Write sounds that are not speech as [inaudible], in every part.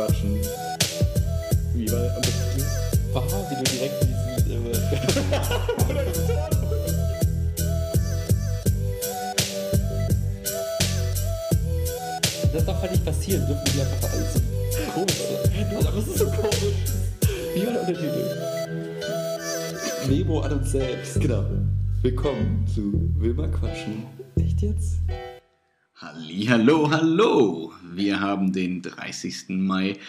quatschen. Wie war besten? Wow, wie du direkt diesen. Äh, [laughs] das darf halt nicht passieren, dürfen die einfach alles so komisch sein. Aber es ist so komisch. Wie war der Untertitel? Memo an uns selbst. Genau. Willkommen zu Wilma Quatschen. Echt jetzt? Halli, hallo, hallo. Wir haben den 30. Mai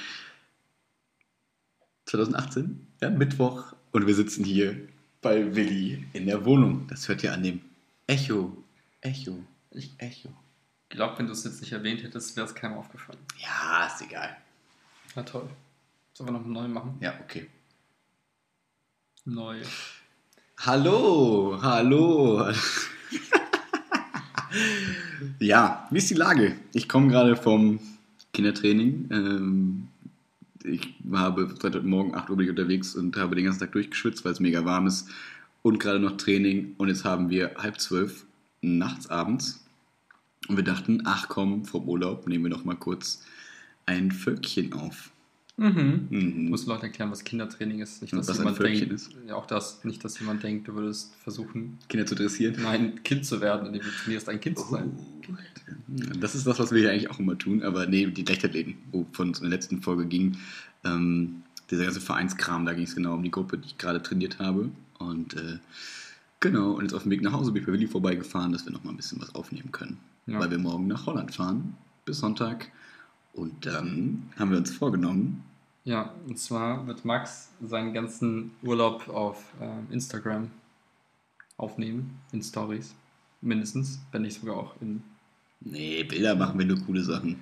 2018, ja, Mittwoch, und wir sitzen hier bei Willi in der Wohnung. Das hört ihr an dem Echo, Echo, Ich Echo. Ich glaube, wenn du es jetzt nicht erwähnt hättest, wäre es keinem aufgefallen. Ja, ist egal. Na toll. Sollen wir noch einen neuen machen? Ja, okay. Neu. Hallo, hallo. [laughs] ja, wie ist die Lage? Ich komme gerade vom Kindertraining. Ähm, ich habe seit heute Morgen 8 Uhr unterwegs und habe den ganzen Tag durchgeschwitzt, weil es mega warm ist. Und gerade noch Training. Und jetzt haben wir halb zwölf nachts abends. Und wir dachten, ach komm, vom Urlaub nehmen wir noch mal kurz ein Völkchen auf. Mhm. Mhm. Muss Leute erklären, was Kindertraining ist. Nicht, dass was ein jemand denkt, ist. Ja, auch das, nicht, dass jemand denkt, du würdest versuchen, Kinder zu dressieren. ein Kind zu werden, indem du trainierst, ein Kind zu sein. Ja, Das ist das, was wir hier eigentlich auch immer tun, aber nee, die Leichtathleten, wovon es in der letzten Folge ging, ähm, dieser ganze Vereinskram, da ging es genau um die Gruppe, die ich gerade trainiert habe. Und äh, genau, und jetzt auf dem Weg nach Hause bin ich bei Willi vorbeigefahren, dass wir noch mal ein bisschen was aufnehmen können. Ja. Weil wir morgen nach Holland fahren, bis Sonntag. Und dann haben wir uns vorgenommen, Ja, und zwar wird Max seinen ganzen Urlaub auf ähm, Instagram aufnehmen, in Stories. Mindestens, wenn nicht sogar auch in. nee, Bilder machen wir nur coole Sachen.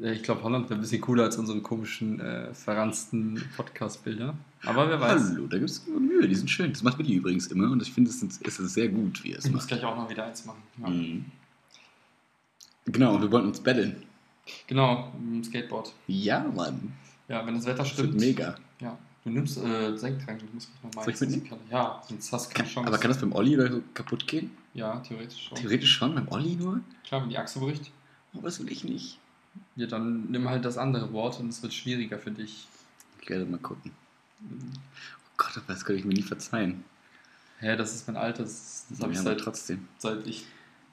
Äh, ich glaube, Holland wäre ein bisschen cooler als unsere komischen, äh, verransten Podcast-Bilder. Aber wer weiß. Hallo, da gibt es Mühe, die sind schön. Das macht Willi übrigens immer und ich finde, es ist, sehr gut, wie er es Ich muss macht. gleich auch noch wieder eins machen. Ja. Mhm. Genau, und wir wollten uns battlen. Genau, im Skateboard. Ja, Mann. Ja, wenn das Wetter Das wird stimmt. mega. Ja, du nimmst äh, Senktrank, du musst mich nochmal Soll ich mitnehmen? Ja, sonst hast du keine Chance. aber kann das beim Olli oder so kaputt gehen? Ja, theoretisch schon. Theoretisch schon, beim Olli nur? Klar, wenn die Achse bricht. Oh, das will ich nicht. Ja, dann nimm halt das andere Wort und es wird schwieriger für dich. Ich werde mal gucken. Oh Gott, das könnte ich mir nie verzeihen. Hä, das ist mein altes. Das habe ich Ja, aber seit, trotzdem. seit ich.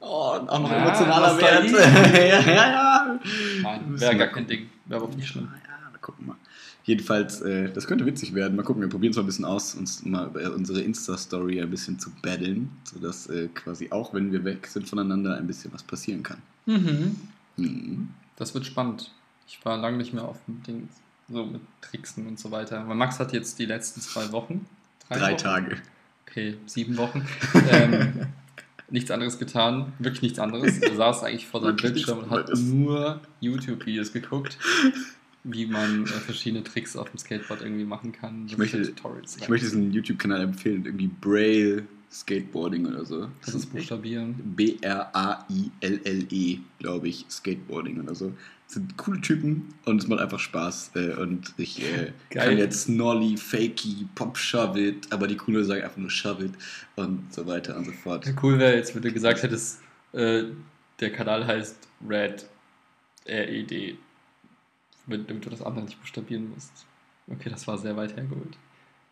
Oh, auch noch Ja, emotionaler Wert. Ja, [laughs] ja, ja. Nein, wäre gar kein Ding. Wäre aber nicht schlimm. Ja, wir gucken mal. Jedenfalls, äh, das könnte witzig werden. Mal gucken, wir probieren es mal ein bisschen aus, uns mal über unsere Insta-Story ein bisschen zu battlen, sodass äh, quasi auch, wenn wir weg sind voneinander, ein bisschen was passieren kann. Mhm. Mhm. Das wird spannend. Ich war lange nicht mehr auf dem Ding, so mit Tricksen und so weiter. Weil Max hat jetzt die letzten zwei Wochen. Drei Wochen? Tage. Okay, sieben Wochen. [laughs] ähm, nichts anderes getan, wirklich nichts anderes. Er [laughs] saß eigentlich vor seinem Bildschirm und hat nur YouTube-Videos geguckt, wie man äh, verschiedene Tricks auf dem Skateboard irgendwie machen kann. Ich möchte- Tutorials. Ich möchte diesen YouTube-Kanal empfehlen, irgendwie Braille Skateboarding oder so. das ist buchstabieren. B-R-A-I-L-L-E, glaube ich, Skateboarding oder so. Sind coole Typen und es macht einfach Spaß. Äh, und ich äh, kann jetzt Nolly, Fakey, Pop Shove It, aber die Coole sagen einfach nur Shove It und so weiter und so fort. Ja, cool wäre jetzt, wenn du gesagt hättest, äh, der Kanal heißt Red R-E-D. Damit damit du das andere nicht buchstabieren musst. Okay, das war sehr weit hergeholt.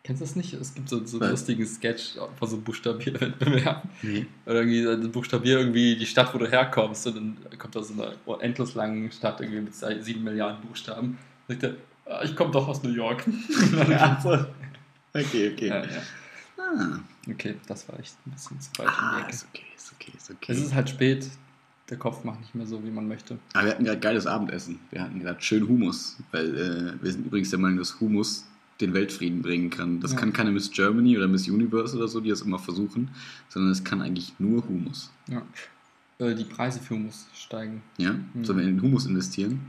Kennst du das nicht? Es gibt so, so einen lustigen Sketch von so einem Buchstabierwettbewerb. [laughs] Nee. Oder irgendwie buchstabier irgendwie die Stadt, wo du herkommst. Und dann kommt da so eine endlos langen Stadt irgendwie mit sieben Milliarden Buchstaben. Sagt er, "Ah, ich komme doch aus New York. [laughs] So. Okay, okay. ja, ja. Ah, Okay, das war echt ein bisschen zu weit ah Ecke. ist okay, ist okay, ist okay. Es ist halt spät. Der Kopf macht nicht mehr so, wie man möchte. Aber wir hatten gerade geiles Abendessen. Wir hatten gerade schön Humus, weil äh, wir sind übrigens der Meinung, dass Humus den Weltfrieden bringen kann. Das Ja. kann keine Miss Germany oder Miss Universe oder so, die das immer versuchen, sondern es kann eigentlich nur Humus. Ja. Äh, die Preise für Humus steigen. Ja? Mhm. Sollen wir in Humus investieren?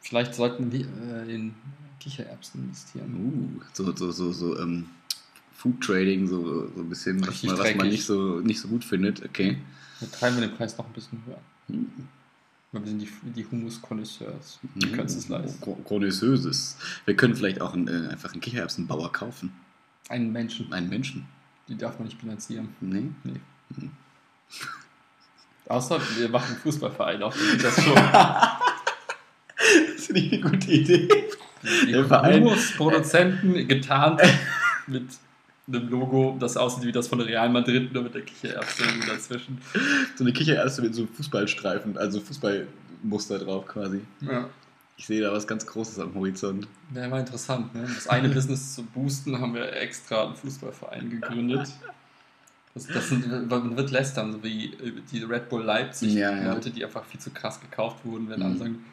Vielleicht sollten wir äh, in Kichererbsen investieren. Uh, so, so, so, so ähm, Food Trading, so, so ein bisschen, was man, was man nicht so, nicht so gut findet. Okay. Dann treiben wir den Preis noch ein bisschen höher. Hm. Wir sind die, die Humus-Konnoisseurs. Die können es leisten. Connoisseuses. Wir können vielleicht auch einen, äh, einfach einen Kichererbsenbauer kaufen. Einen Menschen, Einen Menschen. die darf man nicht bilanzieren. Nee? Nee. Hm. [laughs] Außer wir machen einen Fußballverein auf, das schon. [laughs] Das finde ich eine gute Idee. Die Der Verein- Hummus-Produzenten getarnt [laughs] mit einem Logo, das aussieht wie das von Real Madrid, nur mit der Kichererbse dazwischen. So eine Kichererbse mit so Fußballstreifen, also Fußballmuster drauf quasi. Ja. Ich sehe da was ganz Großes am Horizont. Wäre mal interessant, ne? Das eine [laughs] Business zu boosten, haben wir extra einen Fußballverein gegründet. Das, das sind, man wird lästern, so wie die Red Bull Leipzig, Ja, ja. Leute, die einfach viel zu krass gekauft wurden, werden Mhm. alle sagen,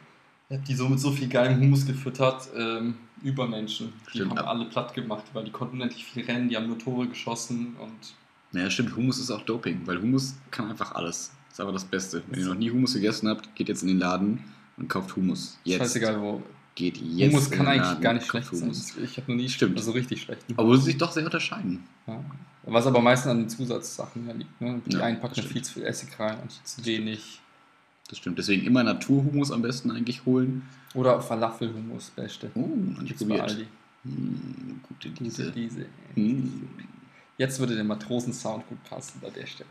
ihr habt die so mit so viel geilem Humus gefüttert, ähm, Übermenschen. Die Stimmt, haben ab- alle platt gemacht, weil die konnten unendlich viel rennen, die haben nur Tore geschossen und Ja, stimmt, Hummus ist auch Doping, weil Hummus kann einfach alles. Ist aber das Beste. Wenn ihr noch nie Hummus gegessen habt, geht jetzt in den Laden und kauft Hummus. Jetzt. scheißegal wo. Geht jetzt. Humus kann eigentlich Laden gar nicht schlecht sein. Hummus. Ich habe noch nie Stimmt. so richtig schlechten Obwohl sie sich doch sehr unterscheiden. Ja. Was aber meistens an den Zusatzsachen liegt. Ne? Die Ja, einen packen viel zu viel Essig rein und zu wenig. Das stimmt. Deswegen immer Naturhumus am besten eigentlich holen. Oder Falafelhumus, beste. Oh, noch nicht bei probiert. Hm, gute Diese, Diese. diese. Hm. Jetzt würde der Matrosen-Sound gut passen an der Stelle.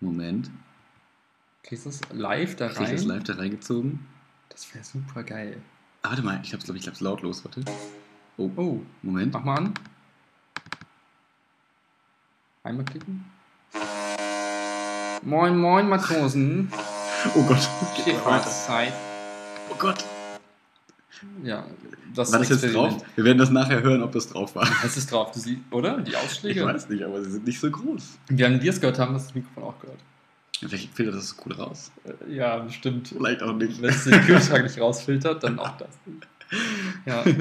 Moment. Kriegst du es live da Krieg ich das rein? live da reingezogen? Das wäre super geil. Ah, warte mal, ich hab's, glaube ich, hab's lautlos. Warte. Oh, Oh, Moment. mach mal an. Einmal klicken. Moin, moin, Matrosen. Oh Gott. Schifffahrtszeit. Oh Gott. Ja, das War das jetzt drauf? Wir werden das nachher hören, ob das drauf war. Es ist drauf, du siehst, oder? Die Ich Ausschläge. weiß nicht, aber sie sind nicht so groß. Während wir es gehört haben, hast du das Mikrofon auch gehört. Vielleicht filtert das cool raus. Äh, Ja, bestimmt. Vielleicht auch nicht. Wenn es den Kühlschrank nicht rausfiltert, dann auch das. Ja. [laughs]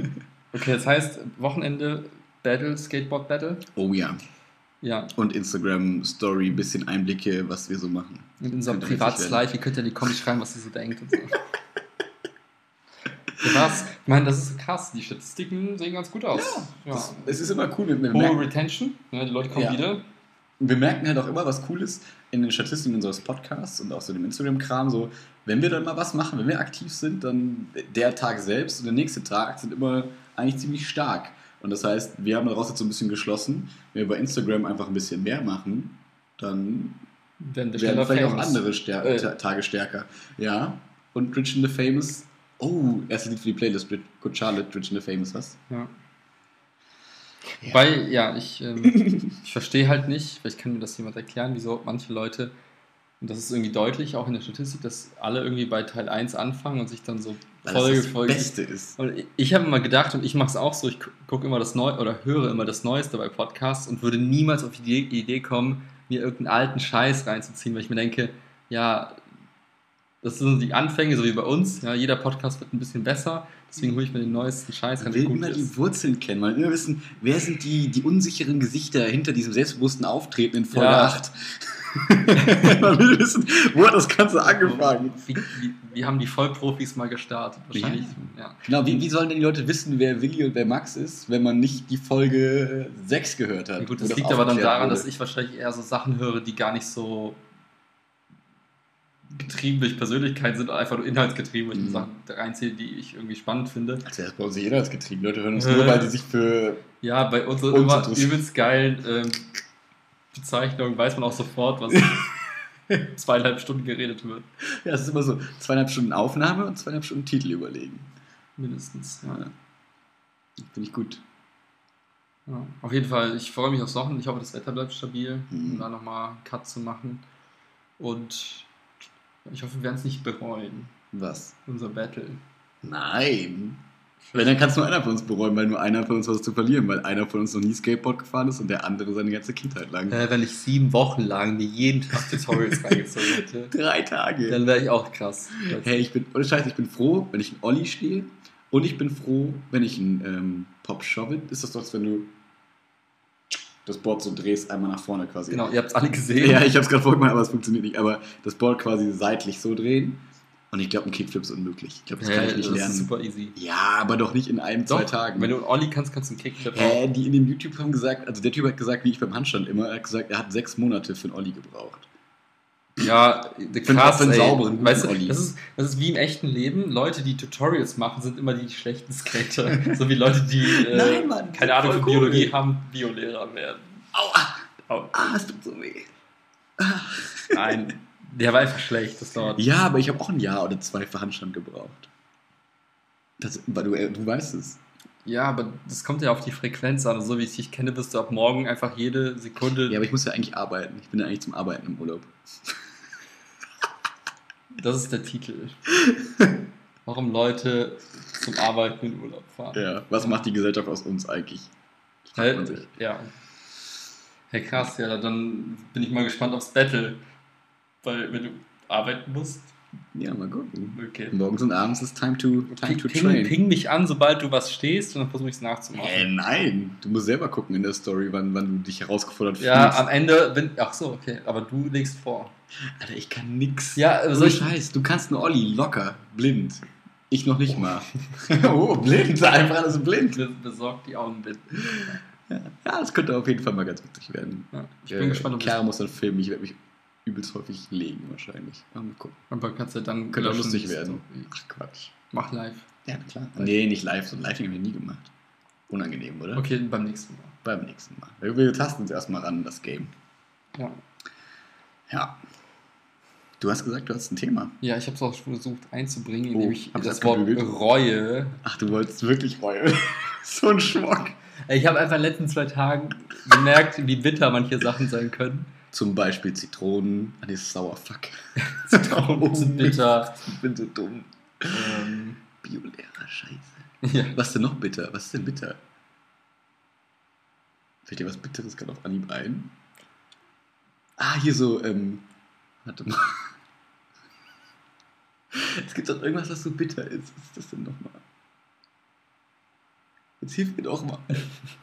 Okay, das heißt, Wochenende Battle, Skateboard Battle. Oh ja. Ja, Und Instagram Story, bisschen Einblicke, was wir so machen. mit unserem Privatslide, ihr könnt ja in die Comments schreiben, was ihr so denkt und so. Ja, was? Ich meine, das ist krass. Die Statistiken sehen ganz gut aus. Ja. Das, es ist immer cool, wir Hohe Retention, ja, die Leute kommen Ja. wieder. wir merken halt auch immer was Cooles in den Statistiken unseres Podcasts und auch so dem Instagram-Kram. So, wenn wir dann mal was machen, wenn wir aktiv sind, dann der Tag selbst und der nächste Tag sind immer eigentlich ziemlich stark. Und das heißt, wir haben daraus jetzt so ein bisschen geschlossen, wenn wir bei Instagram einfach ein bisschen mehr machen, dann Werden vielleicht auch famous. andere Stär Äh. Ta- Tage stärker. Ja. Und Rich in the Famous. Oh, erstes Lied für die Playlist. Good Charlotte, Rich in the Famous, was? Ja. Weil, ja, ich, ähm, [laughs] ich verstehe halt nicht, vielleicht kann mir das jemand erklären, wieso manche Leute, und das ist irgendwie deutlich, auch in der Statistik, dass alle irgendwie bei Teil 1 anfangen und sich dann so Weil Folge das das Folge. Beste ist. Und ich- habe immer gedacht, und ich mache es auch so, ich gucke immer das Neue oder höre immer das Neueste bei Podcasts und würde niemals auf die Idee- kommen, mir irgendeinen alten Scheiß reinzuziehen, weil ich mir denke, ja, das sind die Anfänge, so wie bei uns. Ja, jeder Podcast wird ein bisschen besser, deswegen hole ich mir den neuesten Scheiß Man rein, will der gut immer die ist. Wurzeln kennen. Man will immer wissen, wer sind die, die unsicheren Gesichter hinter diesem selbstbewussten Auftreten in Folge Ja. 8. Man will wissen, wo hat das Ganze angefangen. Wie, wie, wie haben die Vollprofis mal gestartet? Wahrscheinlich, ja. Genau, wie, wie sollen denn die Leute wissen, wer Willi und wer Max ist, wenn man nicht die Folge 6 gehört hat? Ja, gut, das liegt aber dann daran, wurde? dass ich wahrscheinlich eher so Sachen höre, die gar nicht so getrieben durch Persönlichkeit sind, einfach nur inhaltsgetrieben, weil ich Mhm. Sachen reinziehe, die ich irgendwie spannend finde. Als wäre das bei uns jeder als getrieben. Leute hören uns Äh. nur, weil die sich für. Ja, bei unseren Uns immer übelst geilen ähm, Bezeichnungen weiß man auch sofort, was [laughs] zweieinhalb Stunden geredet wird. Ja, es ist immer so zweieinhalb Stunden Aufnahme und zweieinhalb Stunden Titel überlegen. Mindestens. Ja. Ja. Finde ich gut. Ja. Auf jeden Fall, ich freue mich aufs Wochenende. Ich hoffe, das Wetter bleibt stabil, um Mhm. da nochmal einen Cut zu machen. Und ich hoffe, wir werden es nicht bereuen, Was? unser Battle. Nein. Wenn, dann kann es nur einer von uns bereuen, weil nur einer von uns was zu verlieren, weil einer von uns noch nie Skateboard gefahren ist und der andere seine ganze Kindheit lang. Äh, wenn ich sieben Wochen lang mir jeden Tag Tutorials [laughs] reingezogen hätte, Drei Tage. dann wäre ich auch krass. Hey, ich bin, ohne Scheiß, ich bin froh, wenn ich in Olli stehe und ich bin froh, wenn ich einen ähm, Pop shove. Ist das doch, wenn du das Board so drehst, einmal nach vorne quasi. Genau, ihr habt es alle gesehen. Ja, ich habe es gerade vorgemacht, aber es funktioniert nicht. Aber das Board quasi seitlich so drehen. Und ich glaube, ein Kickflip ist unmöglich. Ich glaube, das kann ich nicht das lernen. ist super easy. Ja, aber doch nicht in einem, zwei Doch, Tagen. Wenn du einen Olli kannst, kannst du einen Kickflip Hä, die in dem YouTube haben gesagt, also der Typ hat gesagt, wie ich beim Handstand immer, er hat gesagt, er hat sechs Monate für einen Olli gebraucht. Ja, krass, ey. sauberen, weißt du, Olli. das ist, das ist wie im echten Leben. Leute, die Tutorials machen, sind immer die schlechten Skater. [laughs] so wie Leute, die äh, Nein, Mann, keine Ahnung von cool. Biologie haben, Biolehrer werden. Aua! Au. Ah, es tut so weh. Nein, [laughs] der war einfach schlecht. Das dauert. Ja, aber ich habe auch ein Jahr oder zwei für Handstand gebraucht. Das, weil du, äh, du weißt es. Ja, aber das kommt ja auf die Frequenz an. So wie ich dich kenne, wirst du ab morgen einfach jede Sekunde. Ja, aber ich muss ja eigentlich arbeiten. Ich bin ja eigentlich zum Arbeiten im Urlaub. Das ist der Titel. Warum Leute zum Arbeiten in Urlaub fahren. Ja, was macht die Gesellschaft aus uns eigentlich? Fragt man sich. Ja. Hey, krass, ja, dann bin ich mal gespannt aufs Battle. Weil, wenn du arbeiten musst, Ja, mal gucken. okay. Morgens und abends ist time to, time Ping, to ping, train. ping mich an, sobald du was stehst und dann versuche ich es nachzumachen. Äh, nein, du musst selber gucken in der Story, wann, wann du dich herausgefordert Ja, fühlst. am Ende bin. Ach so, okay. Aber du legst vor. Alter, ich kann nix. Ja, so soll ich. Scheiß, du kannst nur Olli, locker, blind. Ich noch nicht mal. [laughs] oh, blind, einfach alles blind. Be- Besorgt die Augenbinden. Ja, das könnte auf jeden Fall mal ganz witzig werden. Ja, ich bin Äh, gespannt, ob Chiara muss dann filmen, ich werde mich übelst häufig legen wahrscheinlich. Mal gucken. Aber kannst du dann. Könnte auch lustig werden. Story. Ach Quatsch. Mach live. Ja, klar. Nee, nicht live, so ein Live haben wir nie gemacht. Unangenehm, oder? Okay, beim nächsten Mal. Beim nächsten Mal. Wir, wir tasten uns erstmal ran, das Game. Ja. Ja. Du hast gesagt, du hast ein Thema. Ja, ich habe es auch schon versucht einzubringen, Oh, indem ich hab ich das Wort abgebügelt? Reue. Ach, du wolltest wirklich heulen. [laughs] so ein Schmock. Ich habe einfach in den letzten zwei Tagen gemerkt, wie bitter manche Sachen sein können. Zum Beispiel Zitronen. Ah, nee, ist sauer, fuck. [laughs] Zitronen sind bitter. Ich bin so dumm. Ähm, Biolehrer, scheiße. ja. Was ist denn noch bitter? Was ist denn bitter? Fällt dir was Bitteres gerade auf Anhieb ein? Ah, hier so, ähm, warte mal. [laughs] Es gibt doch irgendwas, was so bitter ist. Was ist das denn nochmal? Jetzt hilf mir doch mal.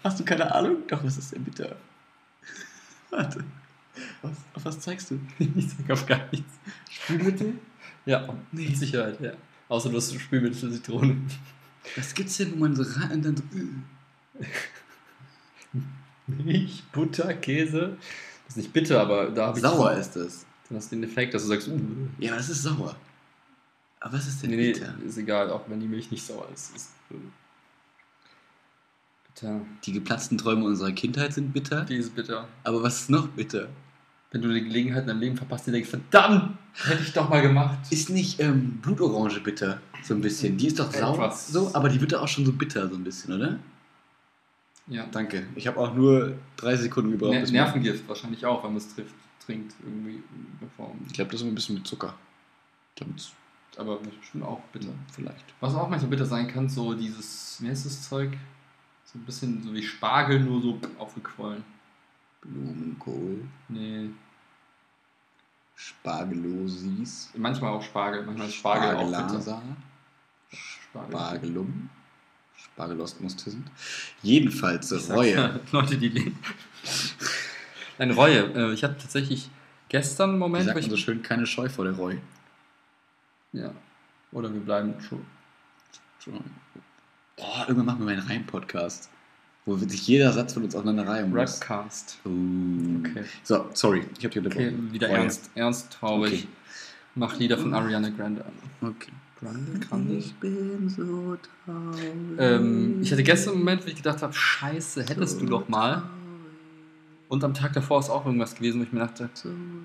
Hast du keine Ahnung? Doch, was ist denn bitter? [laughs] Warte. Was, auf was zeigst du? [laughs] Ich sag auf gar nichts. Spülmittel? Ja, Nee. mit Sicherheit, ja. Außer du hast Spülmittel Zitrone. Was gibt's denn, wo man so rein und dann so. äh. Milch, Butter, Käse. Das ist nicht bitter, aber da habe ich. Sauer ist das. Dann hast du den Effekt, dass du sagst, uh, Ja, aber das ist sauer. Aber was ist denn nee, nee, bitter? ist egal, auch wenn die Milch nicht sauer ist. ist äh, bitter. Die geplatzten Träume unserer Kindheit sind bitter. Die ist bitter. Aber was ist noch bitter? Wenn du die Gelegenheit in deinem Leben verpasst, die denkst, verdammt, hätte ich doch mal gemacht. Ist nicht ähm, Blutorange bitter? So ein bisschen. Die ist doch sauer. So, aber die wird doch auch schon so bitter, so ein bisschen, oder? Ja. Danke. Ich habe auch nur drei Sekunden gebraucht. Mir- Nervengift wahrscheinlich auch, wenn man es trifft, trinkt irgendwie in Form. Ich glaube, das ist ein bisschen mit Zucker. Damit's Aber bestimmt auch bitter. vielleicht. Was auch manchmal bitter sein kann, so dieses, wie heißt das Zeug? So ein bisschen so wie Spargel, nur so aufgequollen. Blumenkohl, Nee, Spargelosis, manchmal auch Spargel, manchmal Spargel auch. Spargelum, Spargelostmustisend. Jedenfalls Ich sag's Reue. mal, [laughs] Leute, die leben. Nein, Reue. Äh, Ich hatte tatsächlich gestern einen Moment, sagt man so ich. schön, keine Scheu vor der Reue. Ja. Oder wir bleiben schon. Oh, irgendwann machen wir mal einen Reim-Podcast, wo sich jeder Satz von uns aufeinander reihen muss. Rapcast. Oh. Okay. So, sorry, ich habe dich Okay, wieder Reue. ernst, ernst traurig. Okay. Mach Lieder von Ariana Grande an. Okay. Grande, Grande. bin so traurig. Ähm, ich hatte gestern einen Moment, wo ich gedacht habe, scheiße, hättest du doch mal. Und am Tag davor ist auch irgendwas gewesen, wo ich mir dachte,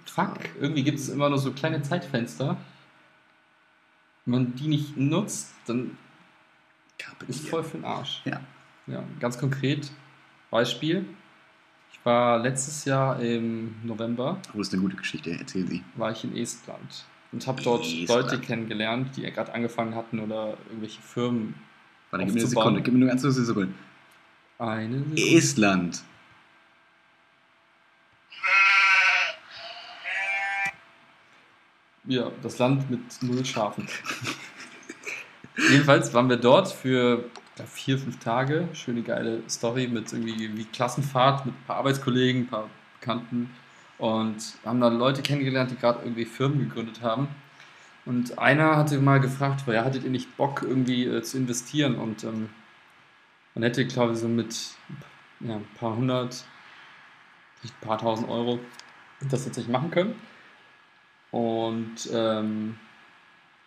fuck, irgendwie gibt es immer nur so kleine Zeitfenster. Wenn man die nicht nutzt, dann ist voll für den Arsch. Ja. Ja, ganz konkret, Beispiel. Ich war letztes Jahr im November, Oh, das ist eine gute Geschichte, erzähl sie. war ich in Estland und habe dort Estland. Leute kennengelernt, die gerade angefangen hatten oder irgendwelche Firmen. Warte, gib mir eine. Sekunde, gib mir nur ganz kurz eine Sekunde. Eine Sekunde. Estland. Ja, das Land mit null Schafen. [laughs] Jedenfalls waren wir dort für glaub, vier, fünf Tage. Schöne geile Story mit irgendwie wie Klassenfahrt mit ein paar Arbeitskollegen, ein paar Bekannten und haben dann Leute kennengelernt, die gerade irgendwie Firmen gegründet haben. Und einer hatte mal gefragt, ja, hattet ihr nicht Bock irgendwie äh, zu investieren? Und ähm, man hätte, glaube ich, so mit ja, ein paar hundert, ein paar tausend Euro das tatsächlich machen können. Und ähm,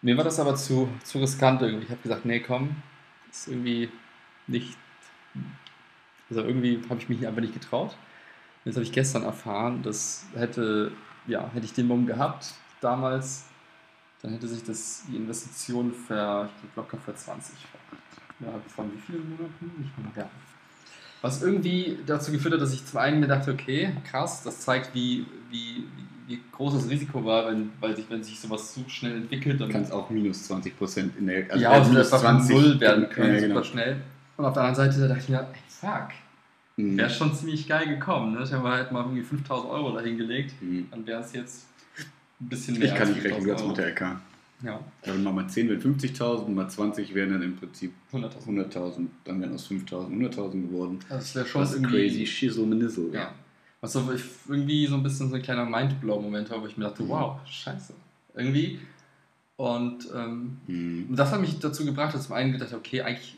mir war das aber zu, zu riskant irgendwie. Ich habe gesagt, nee, komm, ist irgendwie nicht. Also irgendwie habe ich mich einfach nicht getraut. Jetzt habe ich gestern erfahren, dass hätte, ja, hätte ich den Mumm gehabt damals, dann hätte sich das die Investition ver, ich glaub, locker für 20 Ja, von wie vielen Monaten? Nicht mehr. Ja. Was irgendwie dazu geführt hat, dass ich zum einen mir dachte, okay, krass, das zeigt, wie, wie, wie groß das Risiko war, wenn, weil sich, wenn sich sowas so schnell entwickelt. Dann kannst auch minus 20 Prozent in der ja, also das war null werden können, ja, super genau. schnell. Und auf der anderen Seite dachte ich mir, ey, fuck, Mhm. wäre schon ziemlich geil gekommen. Ne? Ich habe halt mal irgendwie 5000 Euro dahin gelegt, Mhm. dann wäre es jetzt ein bisschen mehr Ich kann als nicht rechnen, 5000 ganz mit der LK. Ja, Also mal, mal 10 wären 50.000, mal 20 wären dann im Prinzip 100.000. 100.000. Dann wären aus 5.000 100.000 geworden. Das wäre schon Das ist irgendwie crazy shizzle. Ja. Was so ich irgendwie so ein bisschen so ein kleiner Mindblow-Moment war, wo ich mir dachte, Mhm. wow, scheiße. Irgendwie. Und ähm, Mhm. das hat mich dazu gebracht, dass ich zum einen gedacht habe, okay, eigentlich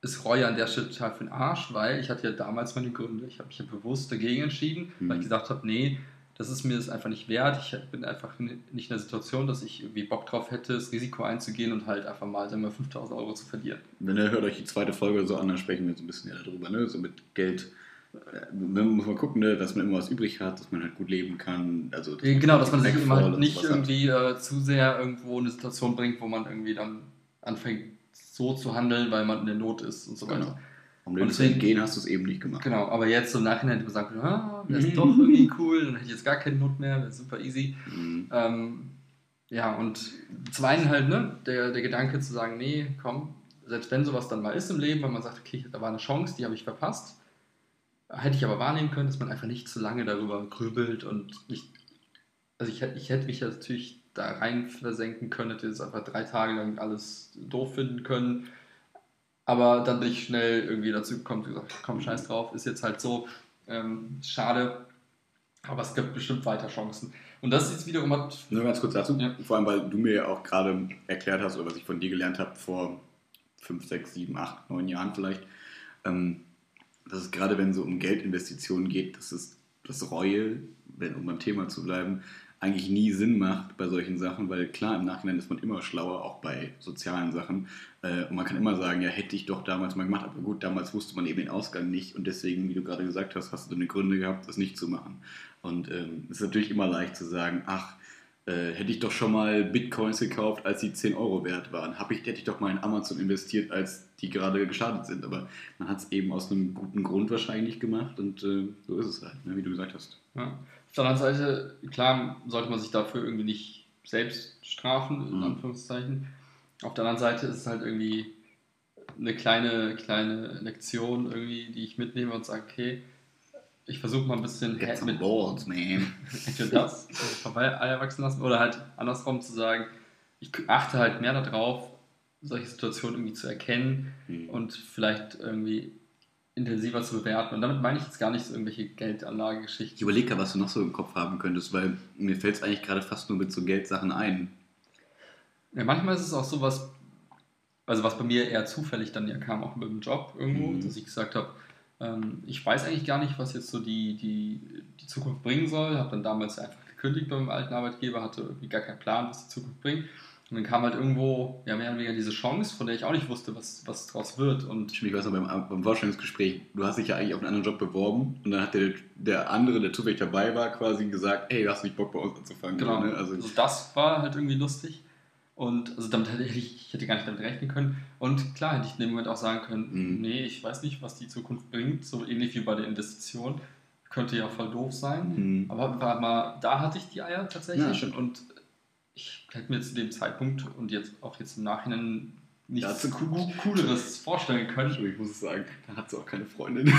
ist Reue an der Stelle total für den Arsch, weil ich hatte ja damals meine Gründe. Ich habe mich ja bewusst dagegen entschieden, weil Mhm. ich gesagt habe, nee, das ist mir das einfach nicht wert. Ich bin einfach nicht in der Situation, dass ich irgendwie Bock drauf hätte, das Risiko einzugehen und halt einfach mal, sagen wir, 5000 Euro zu verlieren. Wenn ihr hört euch die zweite Folge so an, dann sprechen wir jetzt ein bisschen ja darüber, ne? So mit Geld. Äh, Man muss mal gucken, ne? dass man immer was übrig hat, dass man halt gut leben kann. Also, Ja, Genau, dass man sich immer halt nicht irgendwie äh, zu sehr irgendwo in eine Situation bringt, wo man irgendwie dann anfängt so zu handeln, weil man in der Not ist und so weiter. Genau. Um dem Und zu deswegen- entgehen, hast du es eben nicht gemacht. Genau, aber jetzt im Nachhinein hätte man können, ah, das Mhm. ist doch irgendwie cool, dann hätte ich jetzt gar keine Not mehr, das ist super easy. Mhm. Ähm, ja, und zum einen halt, ne, der, der Gedanke zu sagen, nee, komm, selbst wenn sowas dann mal ist im Leben, weil man sagt, okay, da war eine Chance, die habe ich verpasst, hätte ich aber wahrnehmen können, dass man einfach nicht zu lange darüber grübelt und nicht, also ich, hätte- ich hätte mich ja natürlich da rein versenken können, hätte jetzt einfach drei Tage lang alles doof finden können, aber dann bin ich schnell irgendwie dazu gekommen und gesagt, komm, scheiß drauf, ist jetzt halt so, ähm, schade, aber es gibt bestimmt weiter Chancen. Und das ist jetzt wiederum hat Nur ganz kurz dazu, Ja. vor allem, weil du mir ja auch gerade erklärt hast, oder was ich von dir gelernt habe vor 5, 6, 7, 8, 9 Jahren vielleicht, ähm, dass es gerade, wenn es um Geldinvestitionen geht, dass es das Reue, wenn, um beim Thema zu bleiben, eigentlich nie Sinn macht bei solchen Sachen, weil klar, im Nachhinein ist man immer schlauer, auch bei sozialen Sachen. Äh, und man kann immer sagen, ja, hätte ich doch damals mal gemacht, aber gut, damals wusste man eben den Ausgang nicht und deswegen, wie du gerade gesagt hast, hast du deine Gründe gehabt, das nicht zu machen. Und ähm, es ist natürlich immer leicht zu sagen, ach, äh, hätte ich doch schon mal Bitcoins gekauft, als die 10 Euro wert waren. Hab ich, hätte ich doch mal in Amazon investiert, als die gerade gestartet sind. Aber man hat es eben aus einem guten Grund wahrscheinlich gemacht und äh, so ist es halt, ne, wie du gesagt hast. Ja. Auf der anderen Seite, klar, sollte man sich dafür irgendwie nicht selbst strafen, in Mhm. Anführungszeichen. Auf der anderen Seite ist es halt irgendwie eine kleine, kleine Lektion, irgendwie, die ich mitnehme und sage, okay, ich versuche mal ein bisschen Get some mit balls, man. [laughs] entweder das vorbei Eier wachsen lassen oder halt andersrum zu sagen, ich achte halt mehr darauf, solche Situationen irgendwie zu erkennen Hm. und vielleicht irgendwie intensiver zu bewerten. Und damit meine ich jetzt gar nicht so irgendwelche Geldanlagegeschichten. Ich überlege was du noch so im Kopf haben könntest, weil mir fällt es eigentlich gerade fast nur mit so Geldsachen ein. Ja, manchmal ist es auch so was, also was bei mir eher zufällig dann ja kam, auch mit dem Job irgendwo, Mhm. dass ich gesagt habe, ähm, ich weiß eigentlich gar nicht, was jetzt so die, die, die Zukunft bringen soll. Habe dann damals einfach gekündigt beim alten Arbeitgeber, hatte irgendwie gar keinen Plan, was die Zukunft bringt. Und dann kam halt irgendwo, ja, mehr oder weniger diese Chance, von der ich auch nicht wusste, was, was draus wird. Und Ich weiß noch, beim, beim Vorstellungsgespräch, du hast dich ja eigentlich auf einen anderen Job beworben und dann hat der, der andere, der zufällig dabei war, quasi gesagt, hey, hast du nicht Bock bei uns anzufangen? Genau. Ne? Also, Also das war halt irgendwie lustig. Und also damit hätte ich, ich hätte gar nicht damit rechnen können. Und klar hätte ich in dem Moment auch sagen können, Mhm. nee, ich weiß nicht, was die Zukunft bringt. So ähnlich wie bei der Investition. Könnte ja voll doof sein. hm. Aber war mal, da hatte ich die Eier tatsächlich. Ja, und ich hätte mir zu dem Zeitpunkt und jetzt auch jetzt im Nachhinein nichts Dazu Co- Cooleres vorstellen können. Ich muss sagen, dann hat sie auch keine Freundin.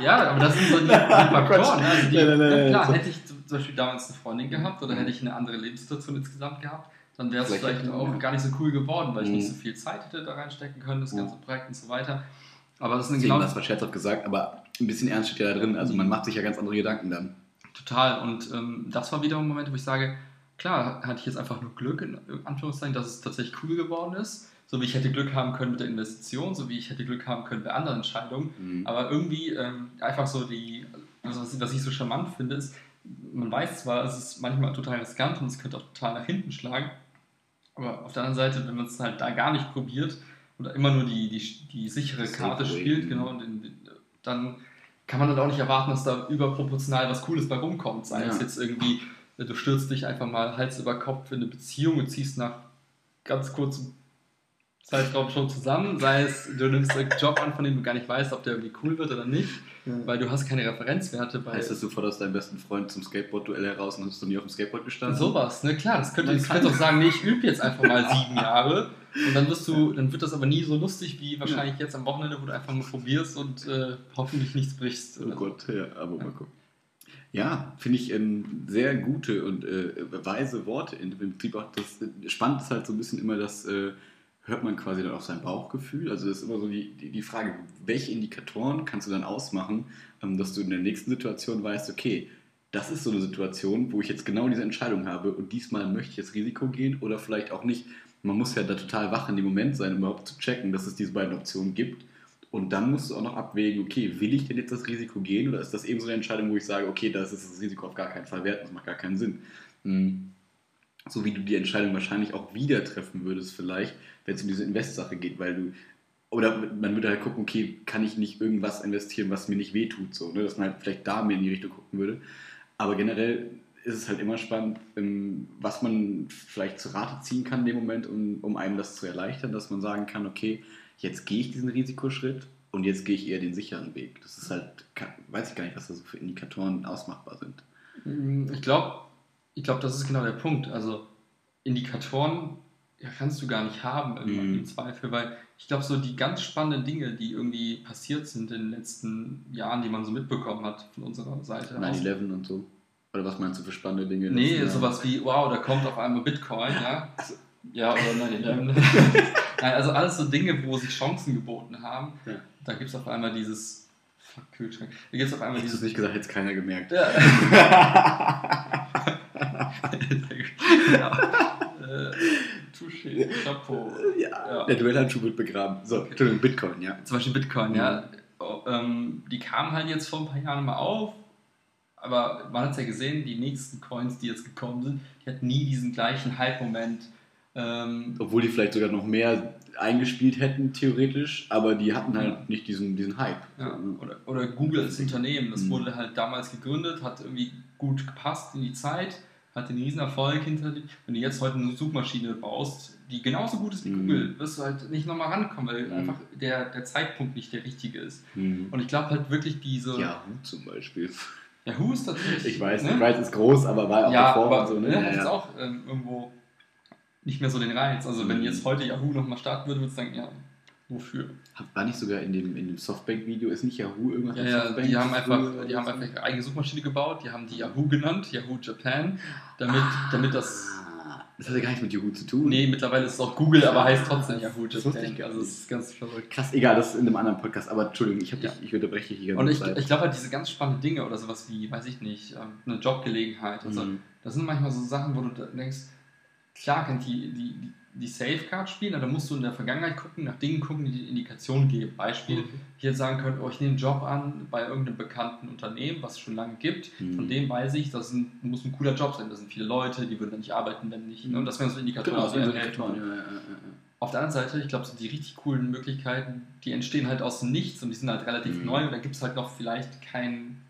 Ja, aber das sind so die, [laughs] die Faktoren. ne? Also die, Nein, nein, nein, ja, klar, so. hätte ich zum Beispiel damals eine Freundin gehabt oder hätte ich eine andere Lebenssituation insgesamt gehabt, dann wäre es Vielleicht vielleicht auch ja. gar nicht so cool geworden, weil ich Mhm. nicht so viel Zeit hätte da reinstecken können, das Mhm. ganze Projekt und so weiter. Aber das sind Deswegen genau war es zwar scherzhaft gesagt, aber ein bisschen ernst steht ja da drin. Also man macht sich ja ganz andere Gedanken dann. total. Und ähm, das war wiederum ein Moment, wo ich sage, klar, hatte ich jetzt einfach nur Glück, in Anführungszeichen, dass es tatsächlich cool geworden ist. So wie ich hätte Glück haben können mit der Investition, so wie ich hätte Glück haben können bei anderen Entscheidungen. Mhm. Aber irgendwie ähm, einfach so die, also was, was ich so charmant finde, ist, man weiß zwar, es ist manchmal total riskant und es könnte auch total nach hinten schlagen, aber auf der anderen Seite, wenn man es halt da gar nicht probiert oder immer nur die, die, die sichere Safe Karte way. spielt, genau, und in, dann kann man dann auch nicht erwarten, dass da überproportional was Cooles bei rumkommt. Sei es Ja. jetzt irgendwie, äh, du stürzt dich einfach mal Hals über Kopf in eine Beziehung und ziehst nach ganz kurzem Zeitraum schon zusammen, sei es, du nimmst einen Job an, von dem du gar nicht weißt, ob der irgendwie cool wird oder nicht, weil du hast keine Referenzwerte bei Heißt das, du forderst deinen besten Freund zum Skateboard-Duell heraus und hast du nie auf dem Skateboard gestanden? sowas, ne klar, das könnte, das könnte auch sagen, nee, ich übe jetzt einfach mal sieben [laughs] Jahre und dann wirst du, dann wird das aber nie so lustig wie wahrscheinlich jetzt am Wochenende, wo du einfach nur probierst und äh, hoffentlich nichts brichst. Oh oder so. Gott, ja, aber mal gucken. Ja, finde ich ähm, sehr gute und äh, weise Worte. In, Im Prinzip auch das äh, spannend ist halt so ein bisschen immer das, äh, hört man quasi dann auf sein Bauchgefühl. Also das ist immer so die, die, die Frage, welche Indikatoren kannst du dann ausmachen, ähm, dass du in der nächsten Situation weißt, okay, das ist so eine Situation, wo ich jetzt genau diese Entscheidung habe und diesmal möchte ich jetzt Risiko gehen oder vielleicht auch nicht. Man muss ja da total wach in dem Moment sein, um überhaupt zu checken, dass es diese beiden Optionen gibt. Und dann musst du auch noch abwägen, okay, will ich denn jetzt das Risiko gehen oder ist das eben so eine Entscheidung, wo ich sage, okay, das ist das Risiko auf gar keinen Fall wert, das macht gar keinen Sinn. Hm. So wie du die Entscheidung wahrscheinlich auch wieder treffen würdest, vielleicht, wenn es um diese Invest-Sache geht, weil du, oder man würde halt gucken, okay, kann ich nicht irgendwas investieren, was mir nicht wehtut, so, ne? dass man halt vielleicht da mehr in die Richtung gucken würde. Aber generell ist es halt immer spannend, ähm, was man vielleicht zu Rate ziehen kann in dem Moment, um, um einem das zu erleichtern, dass man sagen kann, okay, jetzt gehe ich diesen Risikoschritt und jetzt gehe ich eher den sicheren Weg. Das ist halt, weiß ich gar nicht, was da so für Indikatoren ausmachbar sind. Mm, Ich glaube, ich glaub, das ist genau der Punkt. Also Indikatoren ja, kannst du gar nicht haben im, Mhm. im Zweifel, weil ich glaube, so die ganz spannenden Dinge, die irgendwie passiert sind in den letzten Jahren, die man so mitbekommen hat von unserer Seite. aus. 9-11 und so. Oder was meinst du für spannende Dinge? Nee, sowas wie, wow, da kommt auf einmal Bitcoin, ja. Ja, oder 9-11. [laughs] Nein, also alles so Dinge, wo sich Chancen geboten haben. Ja. Da gibt es auf einmal dieses. Fuck, Kühlschrank. Da gibt es auf einmal Hättest du es dieses. nicht gesagt, hätte es keiner gemerkt. Ja. [laughs] [laughs] ja. Äh, Touché, Chapeau. ja. Ja. Der Duellhandschuh wird begraben. So, Okay. Entschuldigung, Bitcoin, ja. Zum Beispiel Bitcoin, ja. Oh, ähm, die kamen halt jetzt vor ein paar Jahren mal auf, aber man hat es ja gesehen, die nächsten Coins, die jetzt gekommen sind, die hatten nie diesen gleichen Hype-Moment. Ähm, Obwohl die vielleicht sogar noch mehr eingespielt hätten, theoretisch, aber die hatten halt Ja. nicht diesen, diesen Hype. ja, oder, oder Google als Unternehmen, das Mhm. wurde halt damals gegründet, hat irgendwie gut gepasst in die Zeit, hat den riesen Erfolg hinter sich. Wenn du jetzt heute eine Suchmaschine baust, die genauso gut ist wie Mhm. Google, wirst du halt nicht nochmal rankommen, weil Mhm. einfach der, der Zeitpunkt nicht der richtige ist. Mhm. Und ich glaube halt wirklich diese... Yahoo zum Beispiel. Yahoo ist natürlich... Ich weiß, ne? ich weiß, ist groß, aber war auch ja, davor aber und so, ne? ne, Ja, hat jetzt ja. auch ähm, irgendwo nicht mehr so den Reiz. Also wenn Mhm. jetzt heute Yahoo nochmal starten würde, würde ich sagen, ja, wofür? War nicht sogar in dem, in dem Softbank-Video, ist nicht Yahoo irgendwas Ja, ja, Softbank die haben einfach, die haben einfach eigene Suchmaschine gebaut, die haben die Yahoo genannt, Yahoo Japan, damit, damit das. Ah, Das hat ja gar nichts mit Yahoo zu tun. Nee, mittlerweile ist es auch Google, aber heißt trotzdem Yahoo Das wusste ich Japan. Also es ist ganz verrückt. Krass, egal, das ist in einem anderen Podcast, aber Entschuldigung, ich, Ja. dich, ich unterbreche dich hier. Und ich, Zeit. ich glaube halt diese ganz spannenden Dinge oder sowas wie, weiß ich nicht, ähm, eine Jobgelegenheit. Also Mhm. Das sind manchmal so Sachen, wo du denkst, klar kann die, die, die, die Safecard spielen, aber da musst du in der Vergangenheit gucken, nach Dingen gucken, die die Indikationen geben. Beispiel, ich hätte sagen können, oh, ich nehme einen Job an bei irgendeinem bekannten Unternehmen, was es schon lange gibt. Mhm. Von dem weiß ich, das ein, muss ein cooler Job sein. Da sind viele Leute, die würden da nicht arbeiten, wenn nicht. Ne? Und das wären so Indikatoren. Genau, also so Indikatoren. Ja, ja, ja, ja. Auf der anderen Seite, ich glaube, so die richtig coolen Möglichkeiten, die entstehen halt aus dem Nichts und die sind halt relativ Mhm. neu und da gibt es halt noch vielleicht keinen,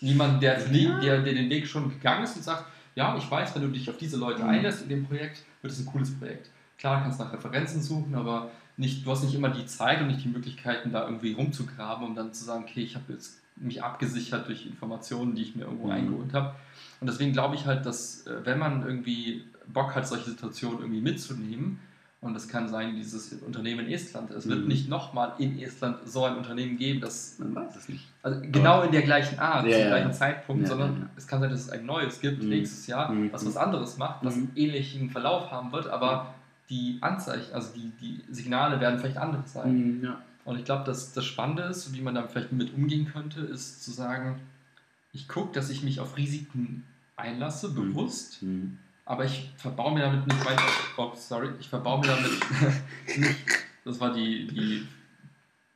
niemanden, der, der, der den Weg schon gegangen ist und sagt, ja, ich weiß, wenn du dich auf diese Leute Mhm. einlässt in dem Projekt, wird es ein cooles Projekt. Klar, kannst nach Referenzen suchen, aber nicht, du hast nicht immer die Zeit und nicht die Möglichkeiten, da irgendwie rumzugraben, um dann zu sagen, okay, ich habe jetzt mich abgesichert durch Informationen, die ich mir irgendwo Mhm. eingeholt habe. Und deswegen glaube ich halt, dass äh, wenn man irgendwie Bock hat, solche Situationen irgendwie mitzunehmen, und das kann sein, dieses Unternehmen in Estland, es wird Mhm. nicht nochmal in Estland so ein Unternehmen geben, das Man weiß es nicht. also genau in der gleichen Art, Ja, zum gleichen. Zeitpunkt, Ja, sondern ja, es kann sein, dass es ein neues gibt Mhm. nächstes Jahr, Mhm. was was anderes macht, was Mhm. einen ähnlichen Verlauf haben wird, aber die Anzeichen, also die, die Signale werden vielleicht anders sein. Mhm, ja. Und ich glaube, dass das Spannende ist, wie man da vielleicht mit umgehen könnte, ist zu sagen, ich gucke, dass ich mich auf Risiken einlasse, bewusst, Mhm. Aber ich verbaue mir damit nicht weiter. Oh, sorry, ich verbaue mir damit [laughs] nicht. Das war die, die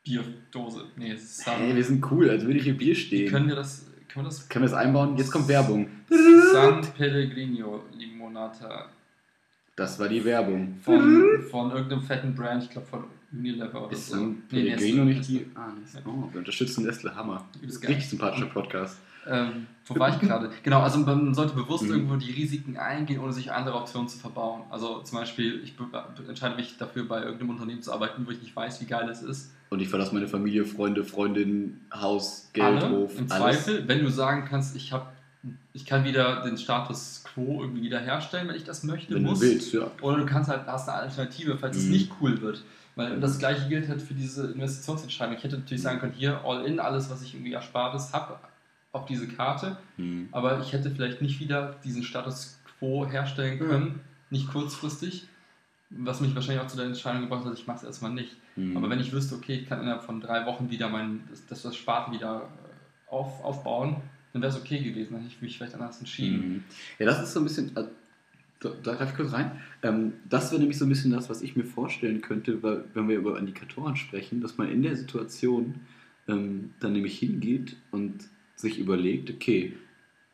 Bierdose. Nee, es ist Hey, wir sind cool, als würde ich hier Bier stehen. können wir das, können wir das Können wir das einbauen? Jetzt kommt Werbung. San Pellegrino Limonata Das war die Werbung. von, von irgendeinem fetten Brand, ich glaube von Unilever oder Ist so. San Nee, Pellegrino Nestle, nicht die. Ah, Nestle. Oh, wir unterstützen Nestle Hammer. Richtig sympathischer Podcast. Ähm, wo war ich gerade? Genau, also man sollte bewusst Mhm. irgendwo die Risiken eingehen, ohne sich andere Optionen zu verbauen. Also zum Beispiel, ich entscheide mich dafür, bei irgendeinem Unternehmen zu arbeiten, wo ich nicht weiß, wie geil es ist. Und ich verlasse meine Familie, Freunde, Freundin, Haus, Geld, Alle, Hof, Im alles. Zweifel, wenn du sagen kannst, ich habe ich kann wieder den Status quo irgendwie wiederherstellen, wenn ich das möchte, Wenn muss. du willst, ja. Oder du kannst halt, hast eine Alternative, falls es Mhm. nicht cool wird. Weil das gleiche gilt halt für diese Investitionsentscheidung. Ich hätte natürlich sagen können, hier all in, alles, was ich irgendwie Erspartes habe, auf diese Karte. Hm. Aber ich hätte vielleicht nicht wieder diesen Status quo herstellen können, nicht kurzfristig. Was mich wahrscheinlich auch zu der Entscheidung gebracht hat, ich mache es erstmal nicht. Hm. Aber wenn ich wüsste, okay, ich kann innerhalb von drei Wochen wieder mein, das, das, das Sparen wieder äh, auf, aufbauen, dann wäre es okay gewesen. Dann hätte ich mich vielleicht anders entschieden. Mhm. Ja, das ist so ein bisschen. Also, da, darf ich kurz rein. Ähm, das wäre nämlich so ein bisschen das, was ich mir vorstellen könnte, weil, wenn wir über Indikatoren sprechen, dass man in der Situation ähm, dann nämlich hingeht und sich überlegt, okay,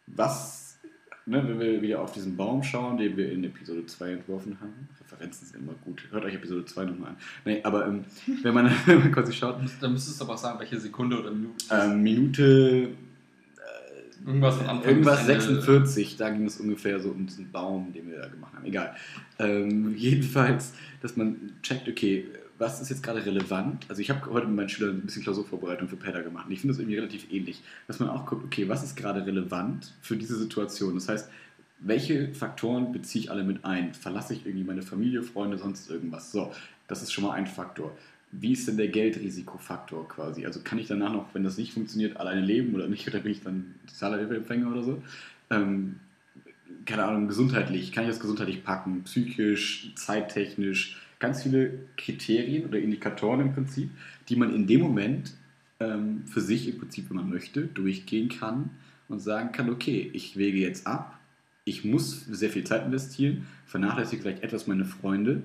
was, ne, wenn wir wieder auf diesen Baum schauen, den wir in Episode 2 entworfen haben, Referenzen sind immer gut, hört euch Episode 2 nochmal an. Nee, aber ähm, wenn, man, [laughs] kurz schaut, Da müsst- Da müsstest du aber auch sagen, welche Sekunde oder Minute. ähm, Minute Irgendwas von Anfang Irgendwas bis Ende. 46, da ging es ungefähr so um diesen Baum, den wir da gemacht haben. Egal. Ähm, jedenfalls, dass man checkt, okay, was ist jetzt gerade relevant? Also ich habe heute mit meinen Schülern ein bisschen Klausurvorbereitung für PEDA gemacht und ich finde das irgendwie relativ ähnlich, dass man auch guckt, okay, was ist gerade relevant für diese Situation? Das heißt, welche Faktoren beziehe ich alle mit ein? Verlasse ich irgendwie meine Familie, Freunde, sonst irgendwas? So, das ist schon mal ein Faktor. Wie ist denn der Geldrisikofaktor quasi? Also kann ich danach noch, wenn das nicht funktioniert, alleine leben oder nicht? [laughs] Oder bin ich dann Sozialhilfeempfänger oder so? Ähm, keine Ahnung, gesundheitlich, kann ich das gesundheitlich packen? Psychisch, zeittechnisch? Ganz viele Kriterien oder Indikatoren im Prinzip, die man in dem Moment ähm, für sich im Prinzip, wenn man möchte, durchgehen kann und sagen kann, okay, ich wege jetzt ab, ich muss sehr viel Zeit investieren, vernachlässige vielleicht etwas meine Freunde,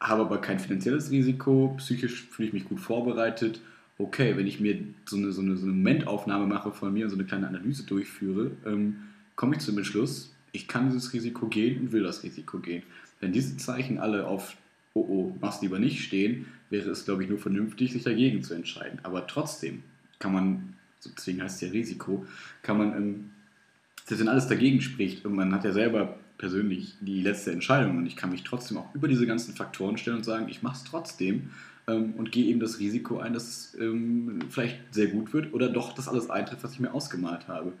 habe aber kein finanzielles Risiko, psychisch fühle ich mich gut vorbereitet. Okay, wenn ich mir so eine, so eine, so eine Momentaufnahme mache von mir und so eine kleine Analyse durchführe, ähm, komme ich zum Entschluss, ich kann dieses Risiko gehen und will das Risiko gehen. Wenn diese Zeichen alle auf oh oh, mach's lieber nicht stehen, wäre es, glaube ich, nur vernünftig, sich dagegen zu entscheiden. Aber trotzdem kann man, deswegen heißt es ja Risiko, kann man, ähm, selbst wenn alles dagegen spricht und man hat ja selber persönlich die letzte Entscheidung und ich kann mich trotzdem auch über diese ganzen Faktoren stellen und sagen, ich mache es trotzdem ähm, und gehe eben das Risiko ein, dass es ähm, vielleicht sehr gut wird oder doch das alles eintrifft, was ich mir ausgemalt habe.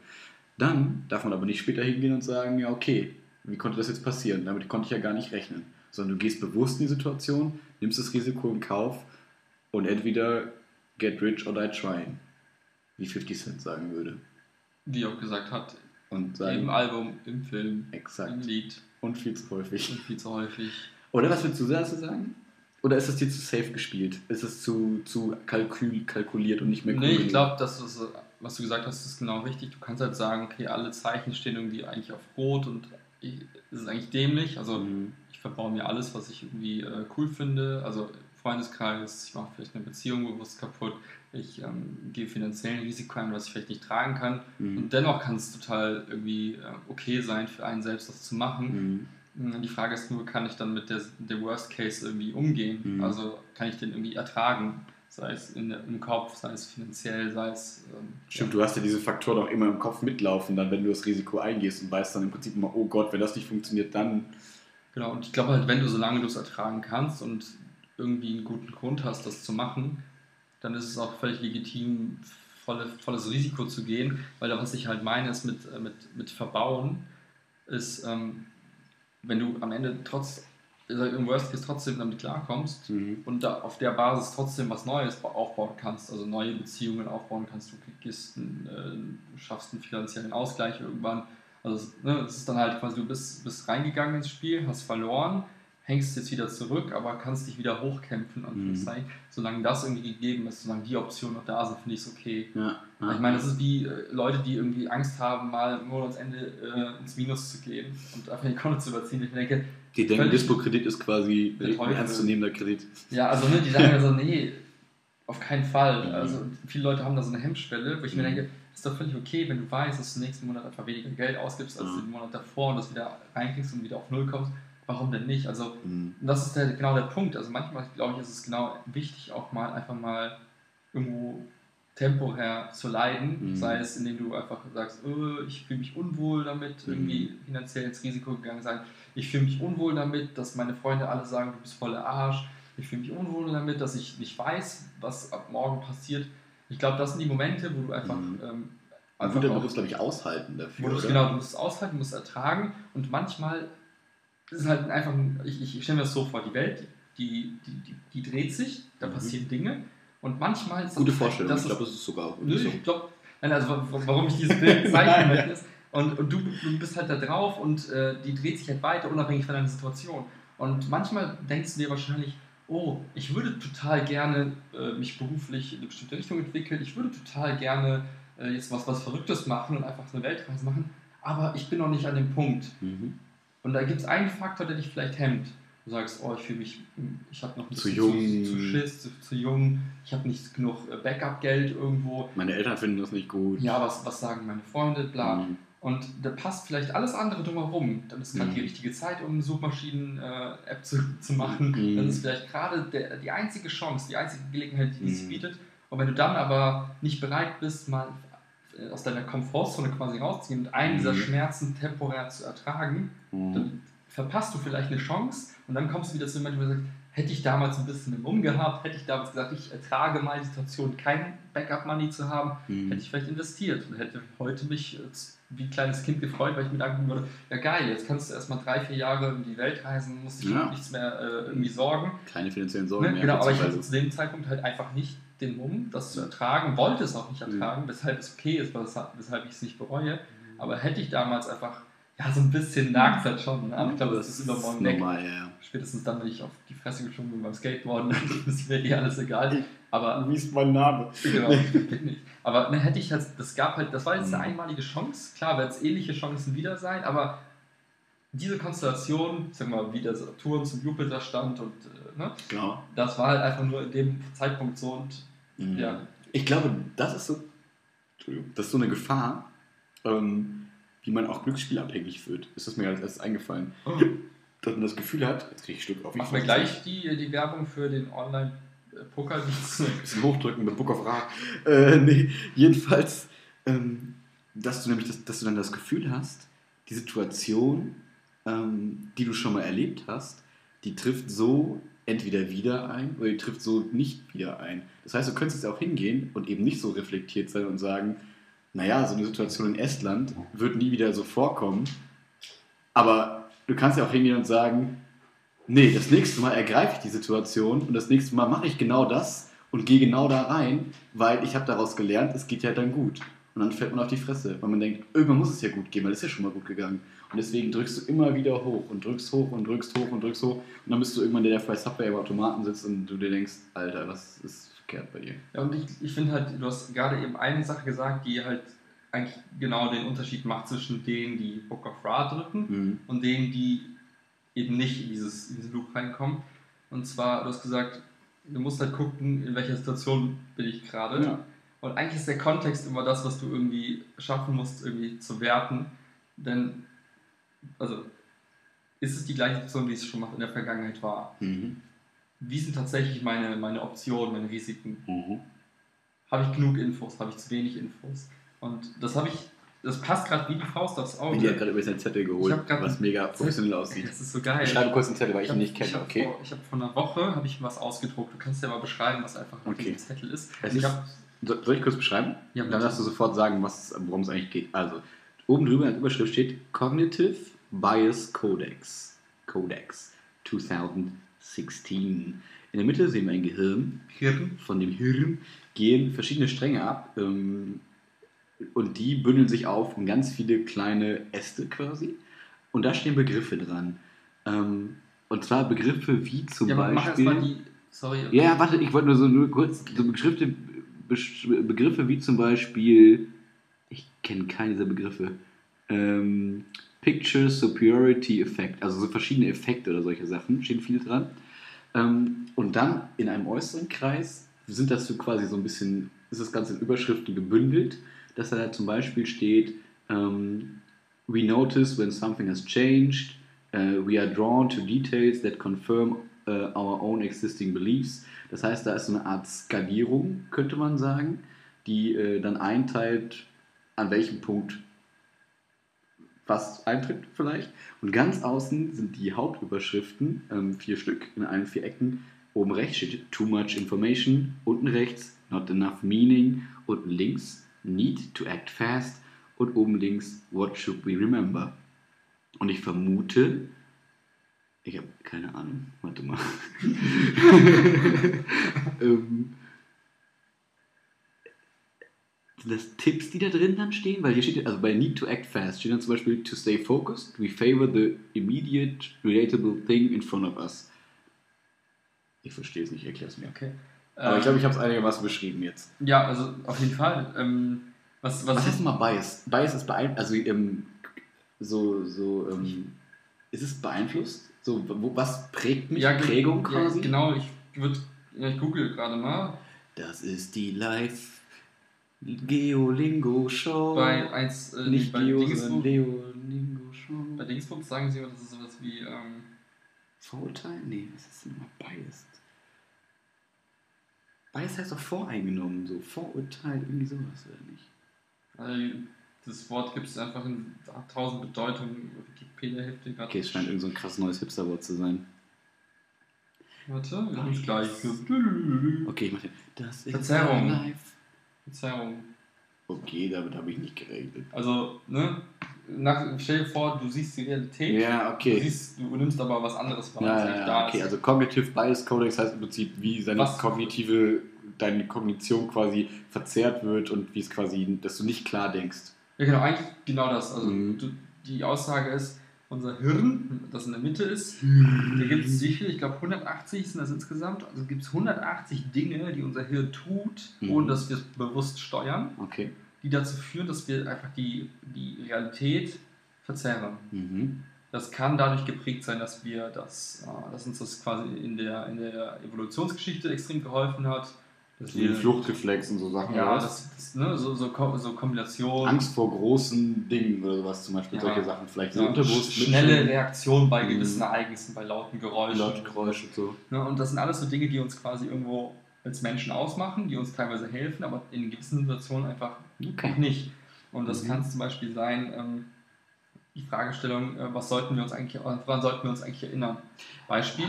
Dann darf man aber nicht später hingehen und sagen, ja okay, wie konnte das jetzt passieren? Damit konnte ich ja gar nicht rechnen. Sondern du gehst bewusst in die Situation, nimmst das Risiko in Kauf und entweder get rich or die trying. Wie 50 Cent sagen würde. Wie auch gesagt hat, Und sagen, im Album, im Film, im exakt. Lied Und viel zu häufig. und viel zu häufig. Oder was würdest du dazu sagen? Oder ist das dir zu safe gespielt? Ist es zu, zu kalkül, kalkuliert und nicht mehr Nee, ich glaube, das ist, was du gesagt hast, ist genau richtig. Du kannst halt sagen, okay, alle Zeichen stehen irgendwie eigentlich auf Rot und ich, es ist eigentlich dämlich. Also Mhm. Ich verbaue mir alles, was ich irgendwie äh, cool finde. Also Freundeskreis, ich mache vielleicht eine Beziehung bewusst kaputt. Ich ähm, gehe finanziellen Risiko ein, was ich vielleicht nicht tragen kann. Mhm. Und dennoch kann es total irgendwie äh, okay sein, für einen selbst das zu machen. Mhm. Die Frage ist nur, kann ich dann mit der, der Worst Case irgendwie umgehen? Mhm. Also kann ich den irgendwie ertragen? Sei es in, im Kopf, sei es finanziell, sei es. Ähm, Stimmt, du hast ja diese Faktoren auch immer im Kopf mitlaufen, dann wenn du das Risiko eingehst und weißt dann im Prinzip immer, oh Gott, wenn das nicht funktioniert, dann. Genau, und ich glaube halt, wenn du, solange du es ertragen kannst und irgendwie einen guten Grund hast, das zu machen, dann ist es auch völlig legitim, volle, volles Risiko zu gehen, weil da, was ich halt meine, ist mit, äh, mit, mit Verbauen, ist, ähm, wenn du am Ende trotz, im Worst Case trotzdem damit klarkommst und da auf der Basis trotzdem was Neues ba- aufbauen kannst, also neue Beziehungen aufbauen kannst, du gehst, äh, du schaffst einen finanziellen Ausgleich irgendwann. Also es, ne, es ist dann halt quasi, du bist, bist reingegangen ins Spiel, hast verloren, hängst jetzt wieder zurück, aber kannst dich wieder hochkämpfen. Mhm. Mhm. Solange das irgendwie gegeben ist, solange die Optionen noch da sind, finde ich es okay. Ja. Ich meine, das ist wie äh, Leute, die irgendwie Angst haben, mal im Monatsende äh, ins Minus zu gehen und einfach die Konto zu überziehen. Ich denke, Die denken, Dispo-Kredit ist quasi ein ernstzunehmender Kredit. Ja, also ne, die sagen [laughs] ja so, nee, auf keinen Fall. Mhm. Also viele Leute haben da so eine Hemmschwelle, wo ich mir Mhm. denke, ist doch völlig okay, wenn du weißt, dass du nächsten Monat einfach weniger Geld ausgibst als Mhm. den Monat davor und das wieder reinkriegst und wieder auf Null kommst. warum denn nicht? Also, Mhm. das ist der, genau der Punkt. Also manchmal, glaube ich, ist es genau wichtig, auch mal einfach mal irgendwo temporär zu leiden. Mhm. Sei es, indem du einfach sagst, äh, ich fühle mich unwohl damit, Mhm. irgendwie finanziell ins Risiko gegangen sein. Ich fühle mich unwohl damit, dass meine Freunde alle sagen, du bist voller Arsch. Ich fühle mich unwohl damit, dass ich nicht weiß, was ab morgen passiert. Ich glaube, das sind die Momente, wo du einfach, Mhm. ähm, einfach würde auch- man muss, glaube ich, aushalten dafür. du oder? genau, du musst es aushalten, musst es ertragen und manchmal ist es halt einfach, ein- ich, ich, ich stelle mir das so vor, die Welt, die, die, die, die dreht sich, da Mhm. passieren Dinge und manchmal ist Gute es- Vorstellung. das ich glaube, das ist sogar Nö, so. ich glaube, also wa- wa- warum ich dieses Bild [laughs] zeichnen möchte ist, und, und du, du bist halt da drauf und äh, die dreht sich halt weiter, unabhängig von deiner Situation. Und manchmal denkst du dir wahrscheinlich, oh, ich würde total gerne äh, mich beruflich in eine bestimmte Richtung entwickeln, ich würde total gerne äh, jetzt was, was Verrücktes machen und einfach so eine Weltreise machen, aber ich bin noch nicht an dem Punkt. Mhm. Und da gibt es einen Faktor, der dich vielleicht hemmt. Du sagst, oh, ich fühle mich, ich habe noch ein Zu jung. zu, zu Schiss, zu, zu jung, ich habe nicht genug äh, Backup-Geld irgendwo. Meine Eltern finden das nicht gut. Ja, was, was sagen meine Freunde, bla. Mhm. Und da passt vielleicht alles andere drumherum. Dann ist gerade Mhm. die richtige Zeit, um eine Suchmaschinen-App zu, zu machen. Mhm. Dann ist vielleicht gerade der- die einzige Chance, die einzige Gelegenheit, die es Mhm. bietet. Und wenn du dann aber nicht bereit bist, mal äh, aus deiner Komfortzone quasi rauszuziehen und einen dieser Mhm. Schmerzen temporär zu ertragen, Mhm. dann verpasst du vielleicht eine Chance und dann kommst du wieder zu jemandem, der sagt, hätte ich damals ein bisschen im Um gehabt, hätte ich damals gesagt, ich ertrage mal die Situation, kein Backup-Money zu haben, Mhm. hätte ich vielleicht investiert und hätte heute mich äh, wie ein kleines Kind gefreut, weil ich mir denken würde, ja geil, jetzt kannst du erstmal drei, vier Jahre in die Welt reisen, musst dich Ja. um nichts mehr äh, irgendwie sorgen. Keine finanziellen Sorgen Ne? mehr. Genau, aber ich hatte zu dem Zeitpunkt halt einfach nicht den Mumm, das zu ertragen, wollte es auch nicht Mhm. ertragen, weshalb es okay ist, weshalb weshalb ich es nicht bereue. Aber hätte ich damals einfach, ja, so ein bisschen nagt halt schon, ne? aber ich glaube, das ist übermorgen weg. normal, ja. Spätestens dann, wenn ich auf die Fresse geschoben bin beim Skateboarden, [laughs] ist mir eh alles egal. Aber Wie ist mein Name? Genau, bin ich. Aber dann [laughs] hätte ich halt, das gab halt, das war jetzt eine Mhm. einmalige Chance. Klar, werden es ähnliche Chancen wieder sein, aber diese Konstellation, sag mal, wie der Saturn zum Jupiter stand und äh, ne, Genau. das war halt einfach nur in dem Zeitpunkt so und Mhm. ja. Ich glaube, das ist so, das ist so eine Gefahr, ähm, wie man auch glücksspielabhängig wird. Ist das mir als erstes eingefallen. Dass man das Gefühl hat, jetzt kriege ich Stück auf. Machen wir gleich die, die Werbung für den Online-Poker-Dienst. [laughs] Ein bisschen hochdrücken mit Book of Ra. Äh, nee, jedenfalls, ähm, dass du nämlich das, dass du dann das Gefühl hast, die Situation, ähm, die du schon mal erlebt hast, die trifft so entweder wieder ein oder die trifft so nicht wieder ein. Das heißt, du könntest jetzt auch hingehen und eben nicht so reflektiert sein und sagen, naja, so eine Situation in Estland wird nie wieder so vorkommen. Aber du kannst ja auch hingehen und sagen, nee, das nächste Mal ergreife ich die Situation und das nächste Mal mache ich genau das und gehe genau da rein, weil ich habe daraus gelernt, es geht ja dann gut. Und dann fällt man auf die Fresse, weil man denkt, irgendwann muss es ja gut gehen, weil es ist ja schon mal gut gegangen. Und deswegen drückst du immer wieder hoch und drückst hoch und drückst hoch und drückst hoch. Und dann bist du irgendwann der, der bei Subway im Automaten sitzt und du dir denkst, Alter, was ist verkehrt bei dir? Ja, und ich, ich finde halt, du hast gerade eben eine Sache gesagt, die halt eigentlich genau den Unterschied macht zwischen denen, die Book of Ra drücken Mhm. und denen, die eben nicht in, dieses, in diesen Loop reinkommen. Und zwar, du hast gesagt, du musst halt gucken, in welcher Situation bin ich gerade. Ja. Und eigentlich ist der Kontext immer das, was du irgendwie schaffen musst, irgendwie zu werten. Denn, also, ist es die gleiche Situation, wie es schon mal in der Vergangenheit war? Mhm. Wie sind tatsächlich meine, meine Optionen, meine Risiken? Mhm. Habe ich genug Infos? Habe ich zu wenig Infos? Und das habe ich, das passt gerade wie die Faust aufs Auge. Willi hat gerade über seinen Zettel geholt, Ich hab was einen mega professionell aussieht. Das ist so geil. Ich schreibe kurz einen Zettel, weil ich, ihn hab- nicht ich kenne, hab okay? Vor, ich habe vor einer Woche habe ich was ausgedruckt. Du kannst ja mal beschreiben, was einfach auf Okay. Zettel ist. Es ich So- Soll ich kurz beschreiben? Ja, Dann darfst du sofort sagen, worum es eigentlich geht. Also, oben drüber als Überschrift steht Cognitive Bias Codex. Codex 2016. In der Mitte sehen wir ein Gehirn. Hirn. Von dem Hirn gehen verschiedene Stränge ab. Ähm, und die bündeln sich auf in ganz viele kleine Äste quasi. Und da stehen Begriffe dran. Ähm, und zwar Begriffe wie zum Ja, aber mach Beispiel. erstmal die. Sorry. Ja, ja, warte, ich wollte nur so nur kurz so Begriffe, Begriffe wie zum Beispiel, ich kenne keine dieser Begriffe, ähm, Picture Superiority Effect, also so verschiedene Effekte oder solche Sachen, stehen viele dran. Ähm, und dann in einem äußeren Kreis sind das so quasi so ein bisschen, ist das Ganze in Überschriften gebündelt, dass da zum Beispiel steht, ähm, we notice when something has changed, Uh, we are drawn to details that confirm uh, our own existing beliefs. Das heißt, da ist so eine Art Skalierung, könnte man sagen, die äh, dann einteilt, an welchem Punkt was eintritt vielleicht. Und ganz außen sind die Hauptüberschriften, ähm, vier Stück in allen vier Ecken. Oben rechts steht Too much information, unten rechts Not enough meaning, unten links Need to act fast und oben links What should we remember. Und ich vermute, ich habe keine Ahnung, warte mal. [laughs] ähm, sind das Tipps, die da drin dann stehen? Weil hier steht, also bei Need to Act Fast steht dann zum Beispiel To stay focused, we favor the immediate, relatable thing in front of us. Ich verstehe es nicht, erklär es mir. Okay. Aber Ähm, ich glaube, ich habe es einigermaßen beschrieben jetzt. Ja, also auf jeden Fall. Ähm, was, was, Was heißt denn mal Bias? Bias ist beeinflusst, also ähm, so, so, ähm, ist es beeinflusst? So, wo, was prägt mich? ja, Prägung ja, quasi? Genau, ich würde, ja, ich google gerade mal. Das ist die Live Geolingo Show. Bei, eins, äh, Nicht bei, Geo, Dingsbums, sondern Leolingo Show. bei Dingsbums sagen sie immer, das ist sowas wie, ähm, Vorurteil? Nee, was ist denn immer Biased? Bias heißt doch voreingenommen, so Vorurteil, irgendwie sowas, oder nicht? also das Wort gibt es einfach in tausend Bedeutungen. Wikipedia hilft dir gerade. Okay, es scheint irgend so ein krass neues Hipster-Wort zu sein. Warte, wir haben es gleich. Okay, ich mach den. Das Verzerrung. live. Verzerrung. Okay, damit habe ich nicht gerechnet. Also, ne? Nach, stell dir vor, du siehst die Realität. Ja, Du, okay. siehst, du nimmst aber was anderes wahr, Ja, ja, ja, da okay, ist. also Cognitive Bias Codex heißt im Prinzip, wie seine Was- kognitive, deine Kognition quasi verzerrt wird und wie es quasi, dass du nicht klar denkst. Ja, genau, eigentlich genau das. Also Mhm. du, die Aussage ist, unser Hirn, das in der Mitte ist, Mhm. da gibt es viel? Ich glaube 180 sind das insgesamt. Also gibt es 180 Dinge, die unser Hirn tut, Mhm. ohne dass wir es bewusst steuern, Okay. die dazu führen, dass wir einfach die, die Realität verzerren. Mhm. Das kann dadurch geprägt sein, dass wir das, äh, dass uns das quasi in der, in der Evolutionsgeschichte extrem geholfen hat. Wie ein Fluchtreflex und so Sachen. ja, das, das, ne, so, so, so Kombinationen. Angst vor großen Dingen oder sowas, zum Beispiel Ja. solche Sachen. Vielleicht so Ja, unterbewusst. schnelle Reaktion bei Mhm. gewissen Ereignissen, bei lauten Geräuschen. Lautgeräusche und so. Ne, und das sind alles so Dinge, die uns quasi irgendwo als Menschen ausmachen, die uns teilweise helfen, aber in gewissen Situationen einfach auch nicht. Und das Mhm. kann zum Beispiel sein, ähm, die Fragestellung, äh, was sollten wir uns eigentlich, woran sollten wir uns eigentlich erinnern? Beispiel,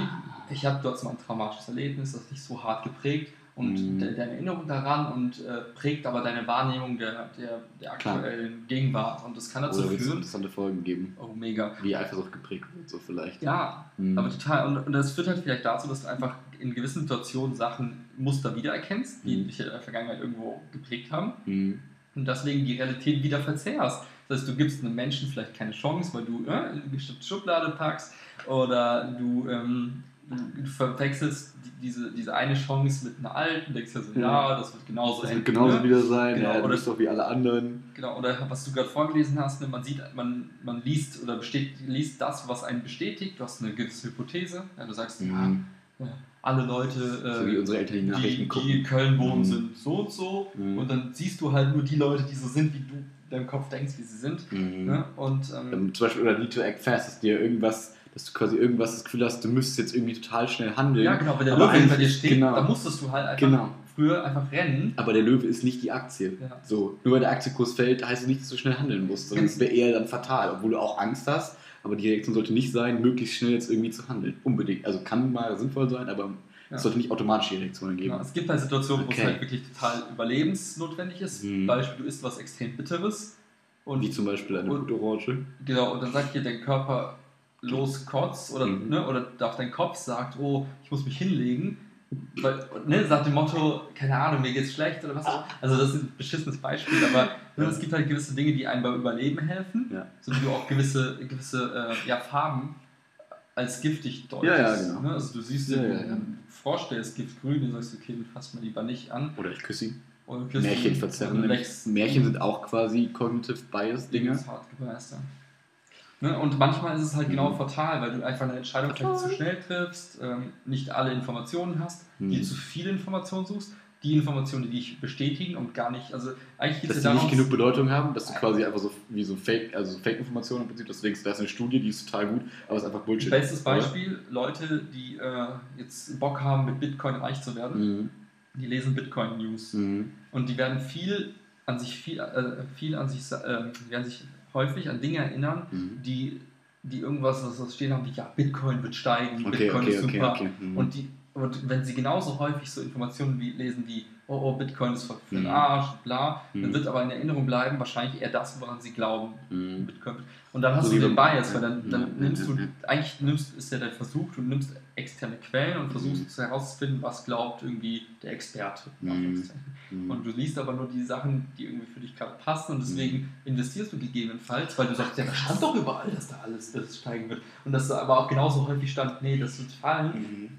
ich habe dort mal ein traumatisches Erlebnis, das dich so hart geprägt und Mhm. de deine Erinnerung daran und äh, prägt aber deine Wahrnehmung der, der, der Klar. aktuellen Gegenwart. Und das kann dazu Oder wird es führen, interessante Folgen geben, oh mega, wie Eifersucht geprägt wird, so vielleicht. ja, Mhm. aber total. Und, und das führt halt vielleicht dazu, dass du einfach in gewissen Situationen Sachen, Muster wiedererkennst, die Mhm. dich in der Vergangenheit irgendwo geprägt haben Mhm. und deswegen die Realität wieder verzerrst. Das heißt, du gibst einem Menschen vielleicht keine Chance, weil du äh, in eine bestimmte Schublade packst oder du, ähm, du, verwechselst die, diese, diese eine Chance mit einer alten, denkst ja so, Ja. ja, das wird genauso Das wird genauso ne? wieder sein, Genau, ja, du oder- bist doch wie alle anderen. Genau, oder was du gerade vorgelesen hast, ne, man sieht, man, man liest oder besteht, liest das, was einen bestätigt, du hast eine gewisse Hypothese, ja, du sagst, Mhm. ja, alle Leute, äh, So wie unsere Eltern die Nachrichten die gucken. in Köln wohnen, Mhm. sind so und so Mhm. und dann siehst du halt nur die Leute, die so sind, wie du in deinem Kopf denkst, wie sie sind. Mhm. Ne? Und ähm, Ähm, zum Beispiel, oder Need to Act Fast, dass dir irgendwas, dass du quasi irgendwas das Gefühl hast, du müsstest jetzt irgendwie total schnell handeln. ja, genau, wenn der Löwe hinter dir steht, genau. da musstest du halt einfach Genau. früher einfach rennen. Aber der Löwe ist nicht die Aktie. Ja. So, nur weil der Aktienkurs fällt, heißt es nicht, dass du schnell handeln musst, sondern es wäre eher dann fatal, obwohl du auch Angst hast. Aber die Reaktion sollte nicht sein, möglichst schnell jetzt irgendwie zu handeln. Unbedingt. Also kann mal sinnvoll sein, aber Ja. es sollte nicht automatisch die Reaktionen geben. Genau, es gibt halt Situationen, wo Okay. es halt wirklich total überlebensnotwendig ist. Mhm. Beispiel, du isst was extrem Bitteres und Wie zum Beispiel eine Blutorange. Genau, und dann sagt dir dein Körper los kotz oder, Mhm. ne, oder auch dein Kopf sagt, oh, ich muss mich hinlegen. Weil, ne, sagt dem Motto, keine Ahnung, mir geht's schlecht oder was. Also das ist ein beschissenes Beispiel, aber ne, es gibt halt gewisse Dinge, die einem beim Überleben helfen, Ja. so wie du auch gewisse, gewisse äh, ja, Farben als giftig deutest. Ja, ja, genau. Ne? Also du siehst Ja, den ja. Frosch, der ist giftgrün, du sagst, okay, den fasst man lieber nicht an. Oder ich küsse ihn. Du Märchen verzerren. Märchen sind auch quasi Cognitive Bias Dinger. Hart. Ne? Und manchmal ist es halt genau Mhm. fatal, weil du einfach eine Entscheidung vielleicht zu schnell triffst, ähm, nicht alle Informationen hast, Mhm. dir zu viele Informationen suchst, die Informationen, die dich bestätigen und gar nicht, also eigentlich geht es die ja nicht darum, genug Bedeutung haben, dass du quasi einfach so wie so Fake, also Fake-Informationen im Prinzip, dass du denkst, da ist eine Studie, die ist total gut, aber es ist einfach Bullshit. bestes oder? Beispiel, Leute, die äh, jetzt Bock haben, mit Bitcoin reich zu werden, Mhm. die lesen Bitcoin-News. Mhm. Und die werden viel an sich, viel, äh, viel an sich, äh, die werden sich häufig an Dinge erinnern, Mhm. die, die irgendwas was stehen haben wie, ja, Bitcoin wird steigen, Okay, Bitcoin okay, ist super. okay. Mhm. Und, die, und wenn sie genauso häufig so Informationen wie, lesen wie, oh, oh, Bitcoin ist für den Mhm. Arsch, bla, Mhm. dann wird aber in Erinnerung bleiben wahrscheinlich eher das, woran sie glauben. Mhm. Bitcoin. Und dann hast So du den Bias, weil dann, dann nimmst du, eigentlich nimmst, ist ja der Versuch, du nimmst externe Quellen und versuchst herauszufinden, was glaubt irgendwie der Experte. Mhm. Mhm. Und du liest aber nur die Sachen, die irgendwie für dich gerade passen und deswegen investierst du gegebenenfalls, weil du sagst, ja, da stand doch überall, dass da alles das steigen wird. Und dass da aber auch genauso häufig stand, nee, das wird fallen.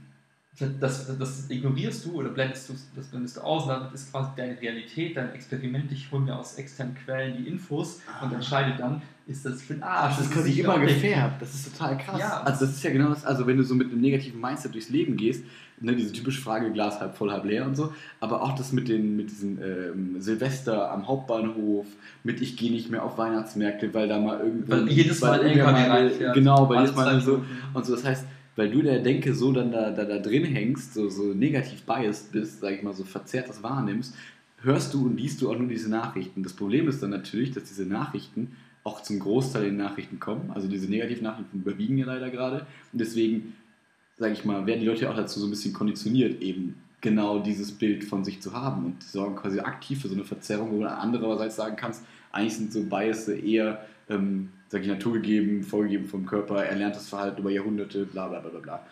Das, das ignorierst du oder blendest du, das blendest du aus und damit ist quasi deine Realität, dein Experiment, ich hole mir aus externen Quellen die Infos und entscheide dann, ist das für den Arsch. Das ist ist quasi immer gefärbt. Das ist total krass. Ja. Also das ist ja genau das, also wenn du so mit einem negativen Mindset durchs Leben gehst, ne, diese typische Frage, Glas halb voll, halb leer und so, aber auch das mit den mit diesen ähm, Silvester am Hauptbahnhof, mit ich gehe nicht mehr auf Weihnachtsmärkte, weil da mal irgendwo Weil jedes Mal LKW reinfährt. Genau, weil jedes Mal so und so. Das heißt, weil du der Denke so dann da, da, da drin hängst, so, so negativ biased bist, sag ich mal, so verzerrt das wahrnimmst, hörst du und liest du auch nur diese Nachrichten. Das Problem ist dann natürlich, dass diese Nachrichten auch zum Großteil in Nachrichten kommen. Also diese negativen Nachrichten überwiegen ja leider gerade. Und deswegen, sage ich mal, werden die Leute auch dazu so ein bisschen konditioniert, eben genau dieses Bild von sich zu haben und sorgen quasi aktiv für so eine Verzerrung, wo du andererseits sagen kannst, eigentlich sind so Biases eher, ähm, sag ich, naturgegeben, vorgegeben vom Körper, erlerntes Verhalten über Jahrhunderte, bla bla bla bla bla.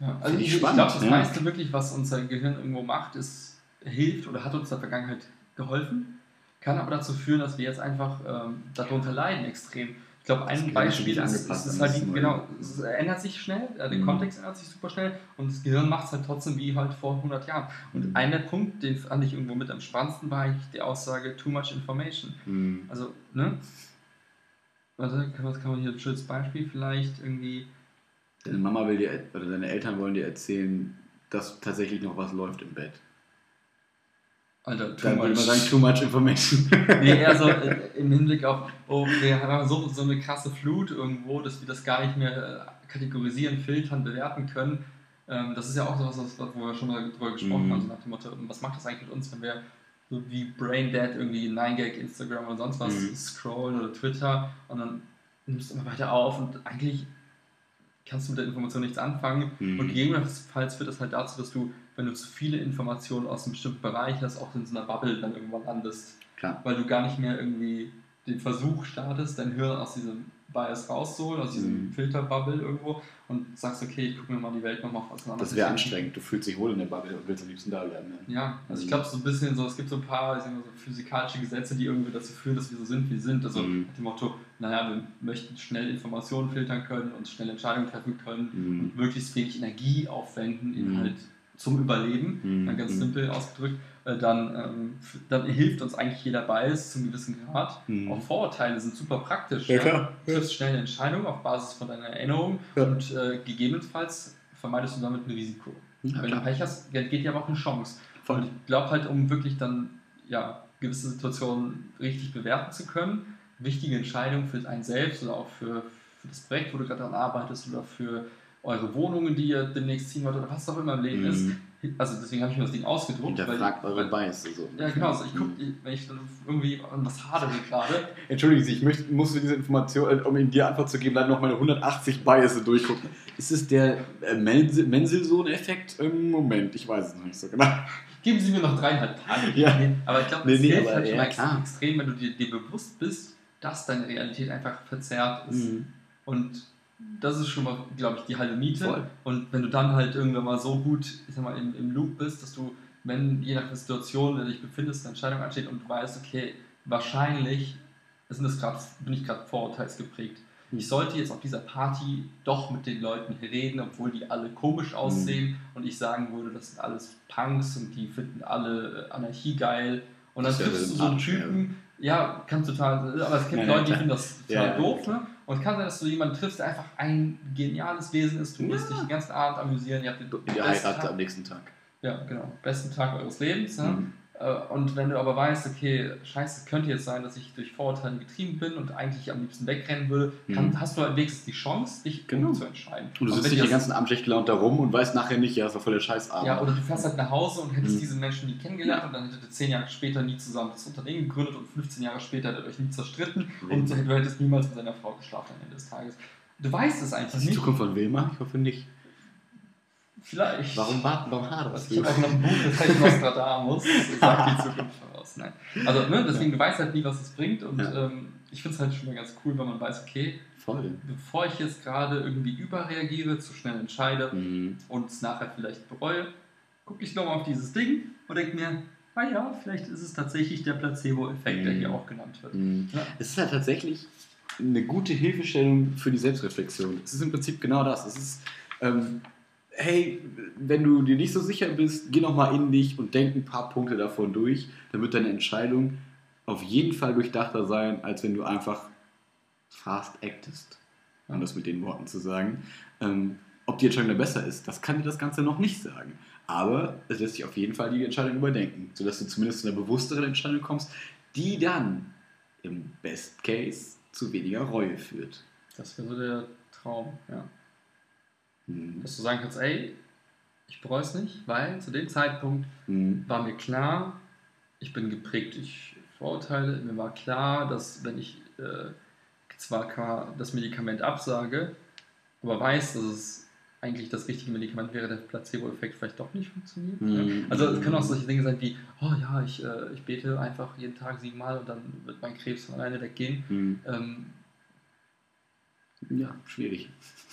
Ja, also ich ich, glaube, das ja. meiste wirklich, was unser Gehirn irgendwo macht, ist, hilft oder hat uns in der Vergangenheit geholfen, kann aber dazu führen, dass wir jetzt einfach ähm, darunter leiden extrem. Ich glaube, ein Beispiel ist ist, ist halt, genau, es ändert sich schnell, äh, der Mhm. Kontext ändert sich super schnell und das Gehirn macht es halt trotzdem wie halt vor 100 Jahren. Und Mhm. einer Punkt, den fand ich irgendwo mit am spannendsten, war eigentlich die Aussage, too much information. Hm. Also, ne? Warte, kann- was kann man hier ein schönes Beispiel vielleicht irgendwie Deine Mama will dir, oder deine Eltern wollen dir erzählen, dass tatsächlich noch was läuft im Bett. Alter, too Dann würde much. man sagen, too much information. [laughs] Nee, eher so äh, im Hinblick auf, oh, wir haben so, so eine krasse Flut irgendwo, dass wir das gar nicht mehr äh, kategorisieren, filtern, bewerten können. Ähm, das ist ja auch sowas, was- wo wir schon mal drüber gesprochen Mhm. haben, so nach dem Motto, was macht das eigentlich mit uns, wenn wir so wie Braindead irgendwie 9gag, Instagram oder sonst was Mhm. scrollen oder Twitter und dann nimmst du immer weiter auf und eigentlich kannst du mit der Information nichts anfangen Mhm. und gegebenenfalls führt das halt dazu, dass du, wenn du zu viele Informationen aus einem bestimmten Bereich hast, auch in so einer Bubble dann irgendwann landest Klar. weil du gar nicht mehr irgendwie den Versuch startest, dein Hirn aus diesem Bias rauszuholen, aus diesem Mhm. Filterbubble irgendwo und sagst, okay, ich gucke mir mal die Welt nochmal aus einer Das wäre anstrengend. Du fühlst dich wohl in der Bubble und willst am liebsten da bleiben. Ne? Ja, also ich glaube so ein bisschen so, es gibt so ein paar so physikalische Gesetze, die irgendwie dazu führen, dass wir so sind, wie wir sind. Also Mhm. mit dem Motto, naja, wir möchten schnell Informationen filtern können und schnell Entscheidungen treffen können Mhm. und möglichst wenig Energie aufwenden Mhm. halt zum Überleben, Mhm. dann ganz Mhm. simpel ausgedrückt, dann, ähm, dann hilft uns eigentlich jeder Bias zum gewissen Grad. Mhm. Auch Vorurteile sind super praktisch. Ja, klar. Du triffst schnell eine Entscheidung auf Basis von deiner Erinnerung Ja. und äh, gegebenenfalls vermeidest du damit ein Risiko. Ja, Wenn du. Pech hast, geht dir aber auch eine Chance. Voll. Und ich glaube halt, um wirklich dann ja, gewisse Situationen richtig bewerten zu können, wichtige Entscheidungen für einen selbst oder auch für, für das Projekt, wo du gerade daran arbeitest oder für eure Wohnungen, die ihr demnächst ziehen wollt oder was auch immer im Leben Mhm. ist. Also deswegen habe ich mir das Ding ausgedruckt. Hinterfragt weil- eure weil- Bias. So. Ja, genau. Also ich gucke, Mhm. wenn ich dann irgendwie an was hadere gerade, [laughs] Entschuldigen Sie, ich möchte, muss für diese Information, äh, um Ihnen die Antwort zu geben, leider noch meine 180 Biases durchgucken. Ist es der äh, Mendelssohn-Effekt? Ähm, Moment, ich weiß es noch nicht so genau. [laughs] geben Sie mir noch dreieinhalb Tage. Ja. Nee, aber ich glaube, Nee, das nee, hilft aber halt ja, ex- klar. extrem, wenn du dir, dir bewusst bist, dass deine Realität einfach verzerrt ist. Mhm. Und das ist schon mal, glaube ich, die halbe Miete. Voll. Und wenn du dann halt irgendwann mal so gut, ich sag mal, im, im Loop bist, dass du, wenn je nach der Situation, in der du dich befindest, eine Entscheidung ansteht und du weißt, okay, wahrscheinlich sind das grad, bin ich gerade vorurteilsgeprägt. Ich sollte jetzt auf dieser Party doch mit den Leuten hier reden, obwohl die alle komisch Mhm. aussehen und ich sagen würde, das sind alles Punks und die finden alle äh, Anarchie geil. Und dann ja triffst du so einen Typen, ja, kann total, aber es gibt Ja, ja, Leute, die finden das total Ja, ja, doof, ne? Und es kann sein, dass du jemanden triffst, der einfach ein geniales Wesen ist. Du wirst Ja. dich den ganzen Abend amüsieren. Ihr habt den Ihr heiratet am nächsten Tag. Ja, genau. Besten Tag eures Lebens. Ne? Mhm. Äh, Und wenn du aber weißt, okay, scheiße, es könnte jetzt sein, dass ich durch Vorurteile getrieben bin und eigentlich am liebsten wegrennen will, kann, Mhm. hast du halt wenigstens die Chance, dich Genau. umzuentscheiden. Und du sitzt nicht den ganzen Abend schlecht gelaunt da rum und weißt nachher nicht, ja, das war voll der Scheißabend. Ja, oder du fährst halt nach Hause und hättest Mhm. diesen Menschen nie kennengelernt und dann hättet ihr zehn Jahre später nie zusammen das Unternehmen gegründet und 15 Jahre später hättet ihr euch nie zerstritten Mhm. und du hättest niemals mit seiner Frau geschlafen am Ende des Tages. Du weißt es einfach Das ist die nicht. Zukunft von Wilma? Ich hoffe nicht. Vielleicht. Warum warten? Warum haderst Ich habe auch noch ein Buch, das heißt Nostradamus. [laughs] Das sagt die Zukunft voraus. Nein. Also, ne, deswegen, du weißt halt nie, was es bringt. Und Ja. ähm, ich finde es halt schon mal ganz cool, wenn man weiß, okay, Voll. bevor ich jetzt gerade irgendwie überreagiere, zu schnell entscheide Mhm. und es nachher vielleicht bereue, gucke ich nochmal auf dieses Ding und denke mir, ah ja, vielleicht ist es tatsächlich der Placebo-Effekt, der Mhm. hier auch genannt wird. Mhm. Ja. Es ist halt tatsächlich eine gute Hilfestellung für die Selbstreflexion. Es ist im Prinzip genau das. Es ist, ähm, hey, wenn du dir nicht so sicher bist, geh nochmal in dich und denk ein paar Punkte davon durch. Dann wird deine Entscheidung auf jeden Fall durchdachter sein, als wenn du einfach fast actest. Um das mit den Worten zu sagen. Ähm, ob die Entscheidung da besser ist, das kann dir das Ganze noch nicht sagen. Aber es lässt sich auf jeden Fall die Entscheidung überdenken, sodass du zumindest zu einer bewussteren Entscheidung kommst, die dann im Best Case zu weniger Reue führt. Das wäre so der Traum, ja. Mhm. Dass du sagen kannst, ey, ich bereue es nicht, weil zu dem Zeitpunkt Mhm. war mir klar, ich bin geprägt durch Vorurteile. Mir war klar, dass wenn ich äh, zwar das Medikament absage, aber weiß, dass es eigentlich das richtige Medikament wäre, der Placebo-Effekt vielleicht doch nicht funktioniert. Mhm. Ja? Also es können auch solche Dinge sein wie, oh ja, ich, äh, ich bete einfach jeden Tag siebenmal und dann wird mein Krebs von alleine weggehen. Mhm. Ähm, Ja, schwierig.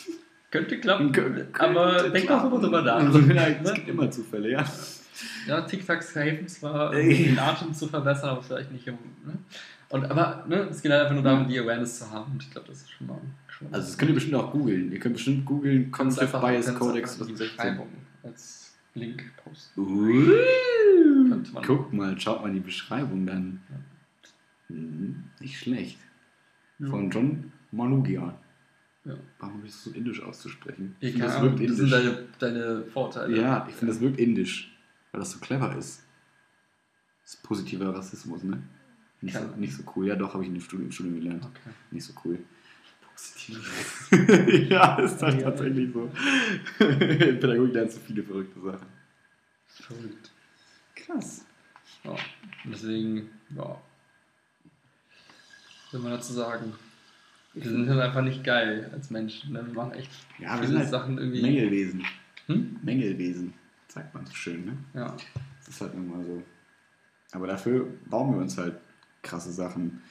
[laughs] könnte klappen, Könnte aber denk doch klappen. mal drüber nach. [laughs] Also, ja, es gibt immer Zufälle, ja. Ja, Tic-Tacs helfen zwar, um den Atem zu verbessern, aber vielleicht nicht um. Ne? Und, aber ne, es geht halt einfach nur darum, die Awareness zu haben. Und ich glaube, das ist schon mal. Schon Also das könnt ihr bestimmt auch googeln. Ihr könnt bestimmt googeln Concept Bias Codex einfach in die 2016. Beschreibung als Link posten. Uh, Könnte. Guck mal, schaut mal die Beschreibung dann. Mhm, nicht schlecht. Von John Manugia. Ja. Warum habe ich das so indisch auszusprechen? Ich keine das wirkt das sind indisch. deine, deine Vorteile. Ja, ich finde, das wirkt indisch, weil das so clever ist. Das ist positiver Rassismus, ne? Nicht, so, nicht so cool. Ja, doch, habe ich in dem Studium, im Studium gelernt. Okay. Nicht so cool. Positiv. [laughs] ja, ist halt Ja. tatsächlich so. [laughs] In Pädagogik lernst du viele verrückte Sachen. Verrückt. Krass. Ja. Deswegen, ja. Was will man dazu sagen? Wir sind halt einfach nicht geil als Menschen. Ne? Wir machen echt Ja, wir viele sind halt Sachen irgendwie. Mängelwesen. Hm? Mängelwesen. Sagt man so schön, ne? Ja. Das ist halt mal so. Aber dafür bauen wir uns halt krasse Sachen.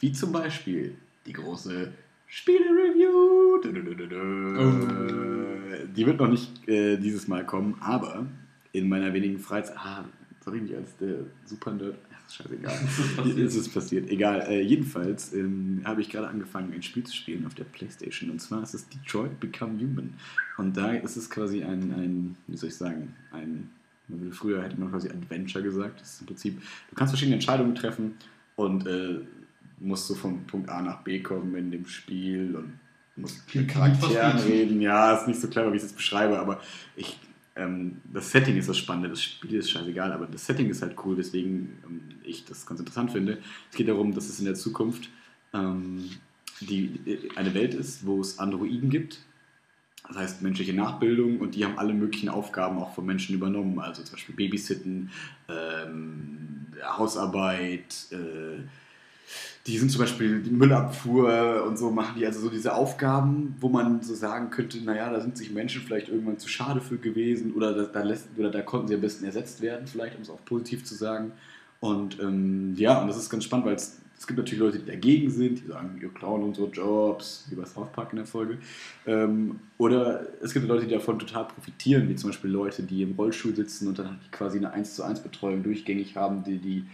Wie zum Beispiel die große Spiele-Review. Du. Die wird noch nicht äh, dieses Mal kommen, aber in meiner wenigen Freizeit. Ah, sorry, mich als der Super Nerd. Ach, scheißegal. [laughs] Ist es passiert. Egal. Äh, jedenfalls ähm, habe ich gerade angefangen, ein Spiel zu spielen auf der Playstation. Und zwar ist es Detroit Become Human. Und da ist es quasi ein, ein wie soll ich sagen, ein, früher hätte man quasi Adventure gesagt. Das ist im Prinzip, du kannst verschiedene Entscheidungen treffen und äh, musst so von Punkt A nach B kommen in dem Spiel und musst mit Charakteren reden. Ja, ist nicht so clever, wie ich es jetzt beschreibe, aber ich, ähm, das Setting ist das Spannende. Das Spiel ist scheißegal, aber das Setting ist halt cool, weswegen ähm, ich das ganz interessant finde. Es geht darum, dass es in der Zukunft ähm, die, äh, eine Welt ist, wo es Androiden gibt. Das heißt menschliche Nachbildung und die haben alle möglichen Aufgaben auch von Menschen übernommen. Also zum Beispiel Babysitten, ähm, Hausarbeit, äh, die sind zum Beispiel die Müllabfuhr und so machen die also so diese Aufgaben, wo man so sagen könnte, naja, da sind sich Menschen vielleicht irgendwann zu schade für gewesen oder da, da, lässt, oder da konnten sie am besten ersetzt werden, vielleicht, um es auch positiv zu sagen. Und ähm, ja, und das ist ganz spannend, weil es, es gibt natürlich Leute, die dagegen sind, die sagen, wir klauen unsere Jobs, wie bei South Park in der Folge. Ähm, oder es gibt Leute, die davon total profitieren, wie zum Beispiel Leute, die im Rollstuhl sitzen und dann quasi eine 1 zu 1 Betreuung durchgängig haben, die, die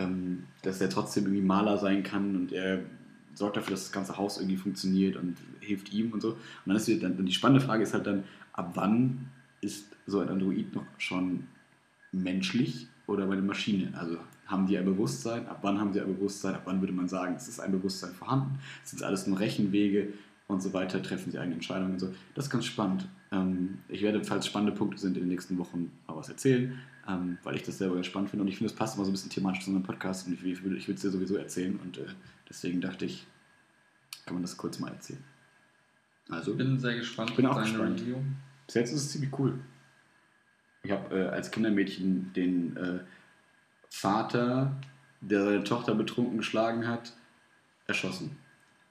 ähm, dass er trotzdem irgendwie Maler sein kann und er sorgt dafür, dass das ganze Haus irgendwie funktioniert und hilft ihm und so. Und dann ist die, dann, die spannende Frage ist halt dann, ab wann ist so ein Android noch schon menschlich oder bei einer Maschine? Also haben die ein Bewusstsein? Ab wann haben sie ein Bewusstsein? Ab wann würde man sagen, es ist ein Bewusstsein vorhanden? Sind es alles nur Rechenwege? und so weiter, treffen sie eigene Entscheidungen und so. Das ist ganz spannend. Ähm, ich werde, falls spannende Punkte sind, in den nächsten Wochen auch was erzählen, ähm, weil ich das selber ganz spannend finde und ich finde, das passt immer so ein bisschen thematisch zu unserem Podcast und ich, ich würde es dir sowieso erzählen und äh, deswegen dachte ich, kann man das kurz mal erzählen. Also, Ich bin sehr gespannt Ich bin auch gespannt. Review. bis jetzt ist es ziemlich cool. Ich habe äh, als Kindermädchen den äh, Vater, der seine Tochter betrunken geschlagen hat, erschossen.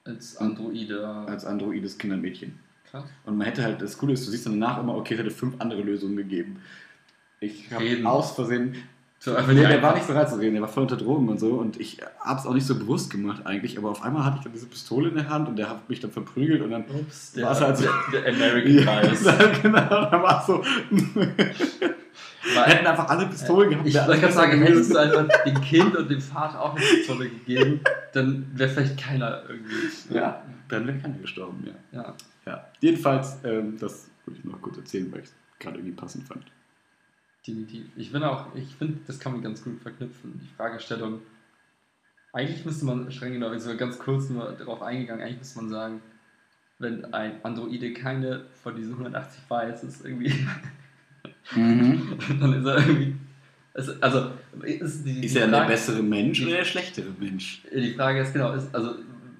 Als Androide. Als androides Kindermädchen. Krass. Und man hätte halt, das Coole ist, du siehst dann danach immer, okay, es hätte fünf andere Lösungen gegeben. Ich habe aus Versehen. So, nee, der war nicht bereit zu reden, der war voll unter Drogen und so. Und ich habe es auch nicht so bewusst gemacht eigentlich, aber auf einmal hatte ich dann diese Pistole in der Hand und der hat mich dann verprügelt und dann. Ups, der, War's halt so- der, [laughs] der American Ja, Bias. [laughs] genau, da war es so. Wir hätten einfach alle Pistolen gehabt. Ich wollte gerade sagen, hättest du einfach dem Kind und dem Vater auch eine Pistole gegeben, dann wäre vielleicht keiner irgendwie. Ja, dann wäre keiner gestorben, ja. ja. ja. Jedenfalls, ähm, das wollte ich noch kurz erzählen, weil ich es gerade irgendwie passend fand. Definitiv. Ich bin auch, ich finde, das kann man ganz gut verknüpfen. Die Fragestellung. Eigentlich müsste man streng genommen, so ganz kurz nur darauf eingegangen, eigentlich müsste man sagen, wenn ein Androide keine von diesen 180 weiß, ist irgendwie, [laughs] dann ist er irgendwie. es- Also, ist, die, Ist die er der bessere Mensch oder der schlechtere Mensch? Die Frage ist genau, ist, also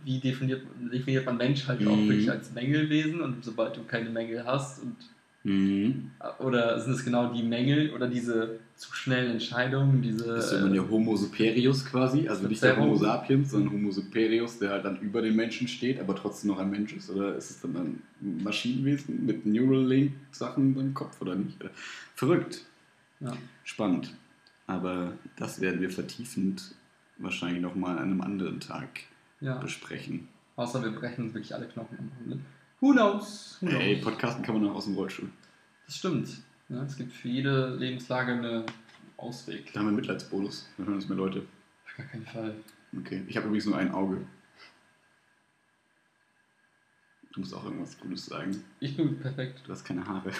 wie definiert, definiert man Mensch halt auch Mhm. wirklich als Mängelwesen und sobald du keine Mängel hast und Mhm. oder sind es genau die Mängel oder diese zu schnellen Entscheidungen, diese Bist du immer der Homo superius quasi? Also nicht der Homo sapiens, sondern Homo superius, der halt dann über den Menschen steht, aber trotzdem noch ein Mensch ist? Oder ist es dann ein Maschinenwesen mit Neuralink-Sachen im Kopf oder nicht? Verrückt. ja. Spannend. Aber das werden wir vertiefend wahrscheinlich nochmal an einem anderen Tag ja. besprechen. Außer wir brechen uns wirklich alle Knochen am Wochenende. Who knows? Who knows? Hey, Podcasten kann man auch aus dem Rollstuhl. Das stimmt. Ja, es gibt für jede Lebenslage einen Ausweg. Da haben wir einen Mitleidsbonus. Dann hören uns mehr Leute. Auf gar keinen Fall. Okay. Ich habe übrigens nur ein Auge. Du musst auch irgendwas Gutes sagen. Ich bin perfekt. Du hast keine Haare.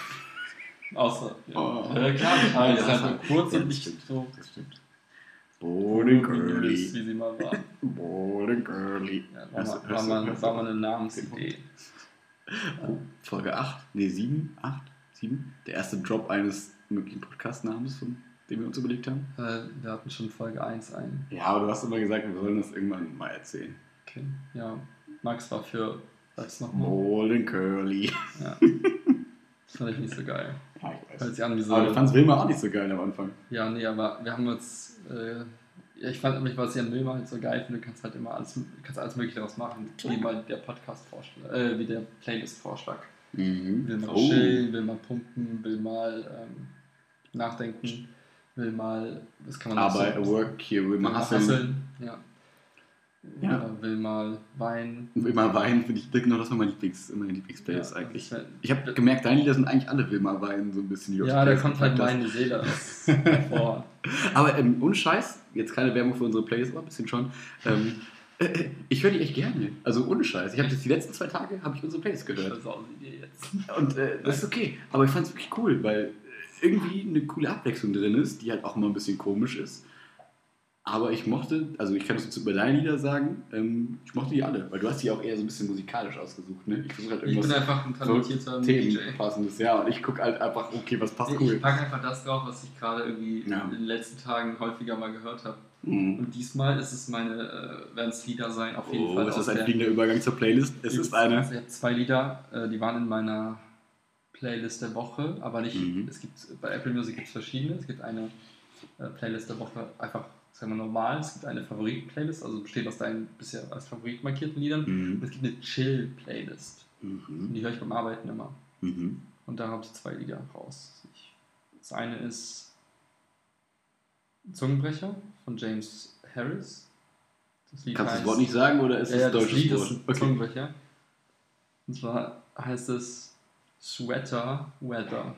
Außer. Ja, Oh. äh, klar, das halt hat- nur kurz und nicht stimmt. so Das stimmt. Boring voluminös, wie sie mal waren. Boring girly. Ja, war, mal, war, mal, war mal eine Namensidee. Oh, Folge 8, nee 7, 8, 7. Der erste Drop eines möglichen Podcast-Namens, von dem wir uns überlegt haben. Äh, wir hatten schon Folge 1 ein. Ja, aber du hast immer gesagt, wir sollen das irgendwann mal erzählen. Okay. Ja, Max war für. Sag's nochmal. Boring girly. Ja. [laughs] Das fand ich nicht so geil. Ja, ich Hört weiß. sich an wie so. Aber du fandst Wilma auch nicht so geil am Anfang. Ja, nee, aber wir haben uns. Äh, ja, ich fand nämlich, was Jan Wilmer halt so geil finde, du kannst halt immer alles, kannst alles Mögliche daraus machen. Wie mal der Podcast-Vorschlag, äh, wie der Playlist-Vorschlag. Mhm. Will mal Oh. chillen, will mal pumpen, will mal ähm, nachdenken, will mal. Was kann man Arbeit, so- Work, hier, will mal Hasseln. hasseln, Ja. Ja. Oder will mal weinen. Wilma Wein finde ich, genau das war mein Lieblings, meine Lieblingsplaylist Ja, eigentlich. wär- Ich habe gemerkt, deine Lieder sind eigentlich alle Wilma Wein, so ein bisschen. die Ja, da kommt halt meine Seele [laughs] hervor. Aber ähm, ohne Scheiß, jetzt keine Werbung für unsere Playlist, aber ein bisschen schon. Ähm, äh, ich höre die echt gerne. Also ohne Scheiß. Ich habe jetzt die letzten zwei Tage habe ich unsere Playlist gehört. Und äh, das ist okay. Aber ich fand es wirklich cool, weil irgendwie eine coole Abwechslung drin ist, die halt auch immer ein bisschen komisch ist. Aber ich mochte, also ich kann das jetzt über deine Lieder sagen, ähm, ich mochte die alle, weil du hast die auch eher so ein bisschen musikalisch ausgesucht. Ne? Ich versuche halt Ich bin irgendwas einfach ein talentierter Themen DJ. passendes. Ja, und ich gucke halt einfach, okay, was passt Ich cool. packe einfach das drauf, was ich gerade irgendwie Ja. in den letzten Tagen häufiger mal gehört habe. Mhm. Und diesmal ist es meine, äh, werden es Lieder sein, auf jeden Oh, Fall. ist das aus ein der- fliegender Übergang zur Playlist? Es ist eine. Ich habe zwei Lieder, äh, die waren in meiner Playlist der Woche, aber nicht. Mhm. Es gibt bei Apple Music gibt es verschiedene. Es gibt eine äh, Playlist der Woche einfach, sagen wir normal. Es gibt eine Favoriten-Playlist, also besteht aus deinen bisher als Favorit markierten Liedern. Und Mhm. es gibt eine Chill-Playlist. Und Mhm. die höre ich beim Arbeiten immer. Mhm. Und da habe ich zwei Lieder raus. Ich, das eine ist Zungenbrecher von James Harris. Das Lied Kannst du das Wort nicht sagen oder ist es ein das deutsches Lied Wort? ist ein Zungenbrecher. Und zwar heißt es Sweater Weather.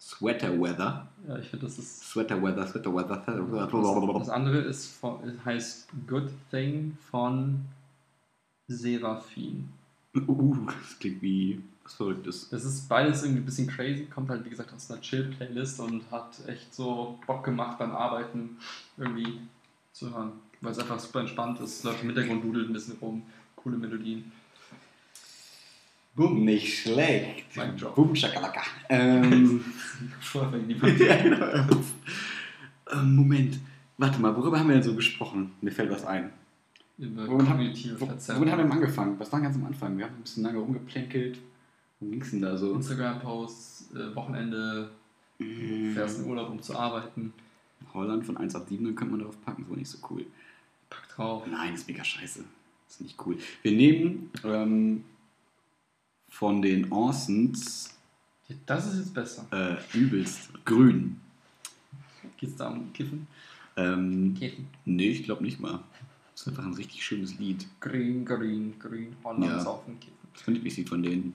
Sweater Weather. Ja, ich finde, das ist. Sweater Weather, Sweater Weather. Das andere ist von, heißt Good Thing von Seraphin. Uh, das klingt wie was Verrücktes. Das ist beides irgendwie ein bisschen crazy, kommt halt wie gesagt aus einer Chill-Playlist und hat echt so Bock gemacht beim Arbeiten irgendwie zu hören. Weil es einfach super entspannt ist, läuft im Hintergrund, dudelt ein bisschen rum, coole Melodien. Bumm. Nicht schlecht. Mic drop. Boom, Schakalaka. Ähm, [laughs] [laughs] genau. ähm, Moment. Warte mal, worüber haben wir denn so gesprochen? Mir fällt was ein. Über Womit haben, kognitive wo, Verzerrung. womit haben wir angefangen? Was war ganz am Anfang? Wir haben ein bisschen lange rumgeplänkelt. Wo ging's denn da so? Instagram-Posts, äh, Wochenende, Mm, fährst in Urlaub, um zu arbeiten. Holland von 1 auf 7, dann könnte man darauf packen. Das war nicht so cool. Pack drauf. Nein, ist mega scheiße. Ist nicht cool. Wir nehmen ähm, von den Orsons Das ist jetzt besser. äh, übelst grün. Geht's da um Kiffen? Ähm, Kiffen. nee, ich glaube nicht mal. Das ist einfach ein richtig schönes Lied. Grün, grün, grün. Holland Ja. saufen, kiffen. Das ist ein Lieblingslied von denen.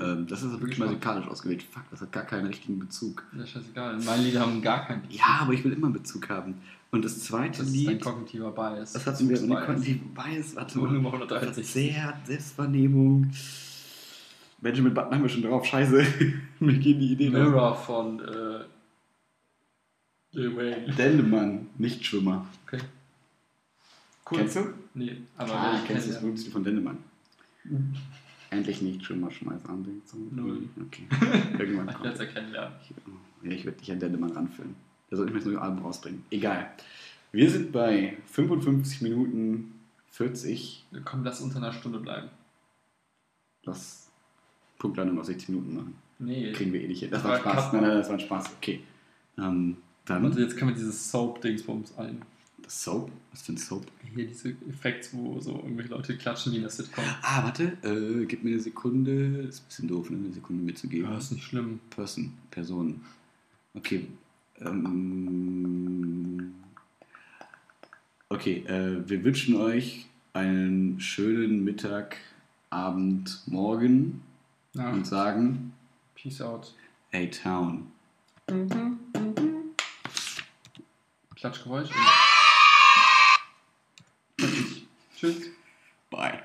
Ähm, das ist wirklich musikalisch ausgewählt. Fuck, das hat gar keinen richtigen Bezug. Ja, scheißegal. Meine Lieder haben gar keinen Ja, aber ich will immer Bezug haben. Und das zweite Das ist dein Lied, kognitiver Bias. das hat mir eine Bias. kognitive Bias. Warte mal. Nummer 163. Verzerrt, Selbstvernehmung. Benjamin Button haben wir schon drauf. Scheiße. [laughs] Mir gehen die Ideen aus. Mirror von äh, Lil Wayne. Dendemann, Nichtschwimmer. Okay. Cool. Kennst du? Nee, aber wer ich kennst du das berühmteste von Dendemann? Endlich Nichtschwimmer, schmeiß an. den Song. Null. Okay. Irgendwann [laughs] kommt. ja kennenlernen. Ja, ich werde dich an Dendemann ranführen. Der soll nicht mehr das neue Album rausbringen. Egal. Wir sind bei 55 Minuten 40. Komm, lass unter einer Stunde bleiben. Lass Punktlandung auf 60 Minuten machen. Nee. Kriegen wir eh nicht hin. Das war Spaß. Cut Nein, nein, das war ein Spaß. Okay. Ähm, dann Und jetzt können wir dieses Soap-Dingsbums ein. das Soap. Was für ein Soap? Hier diese Effekte, wo so irgendwelche Leute klatschen wie in der Sitcom. Ah, warte. Äh, gib mir eine Sekunde. Ist ein bisschen doof, ne? Eine Sekunde mitzugeben. Ja, ist nicht schlimm. Person. Person. Okay. Ähm, okay, äh, wir wünschen euch einen schönen Mittag, Abend, Morgen Ja. und sagen, Peace out. hey Town. Klatschgeräusch. und- [laughs] Tschüss. Bye.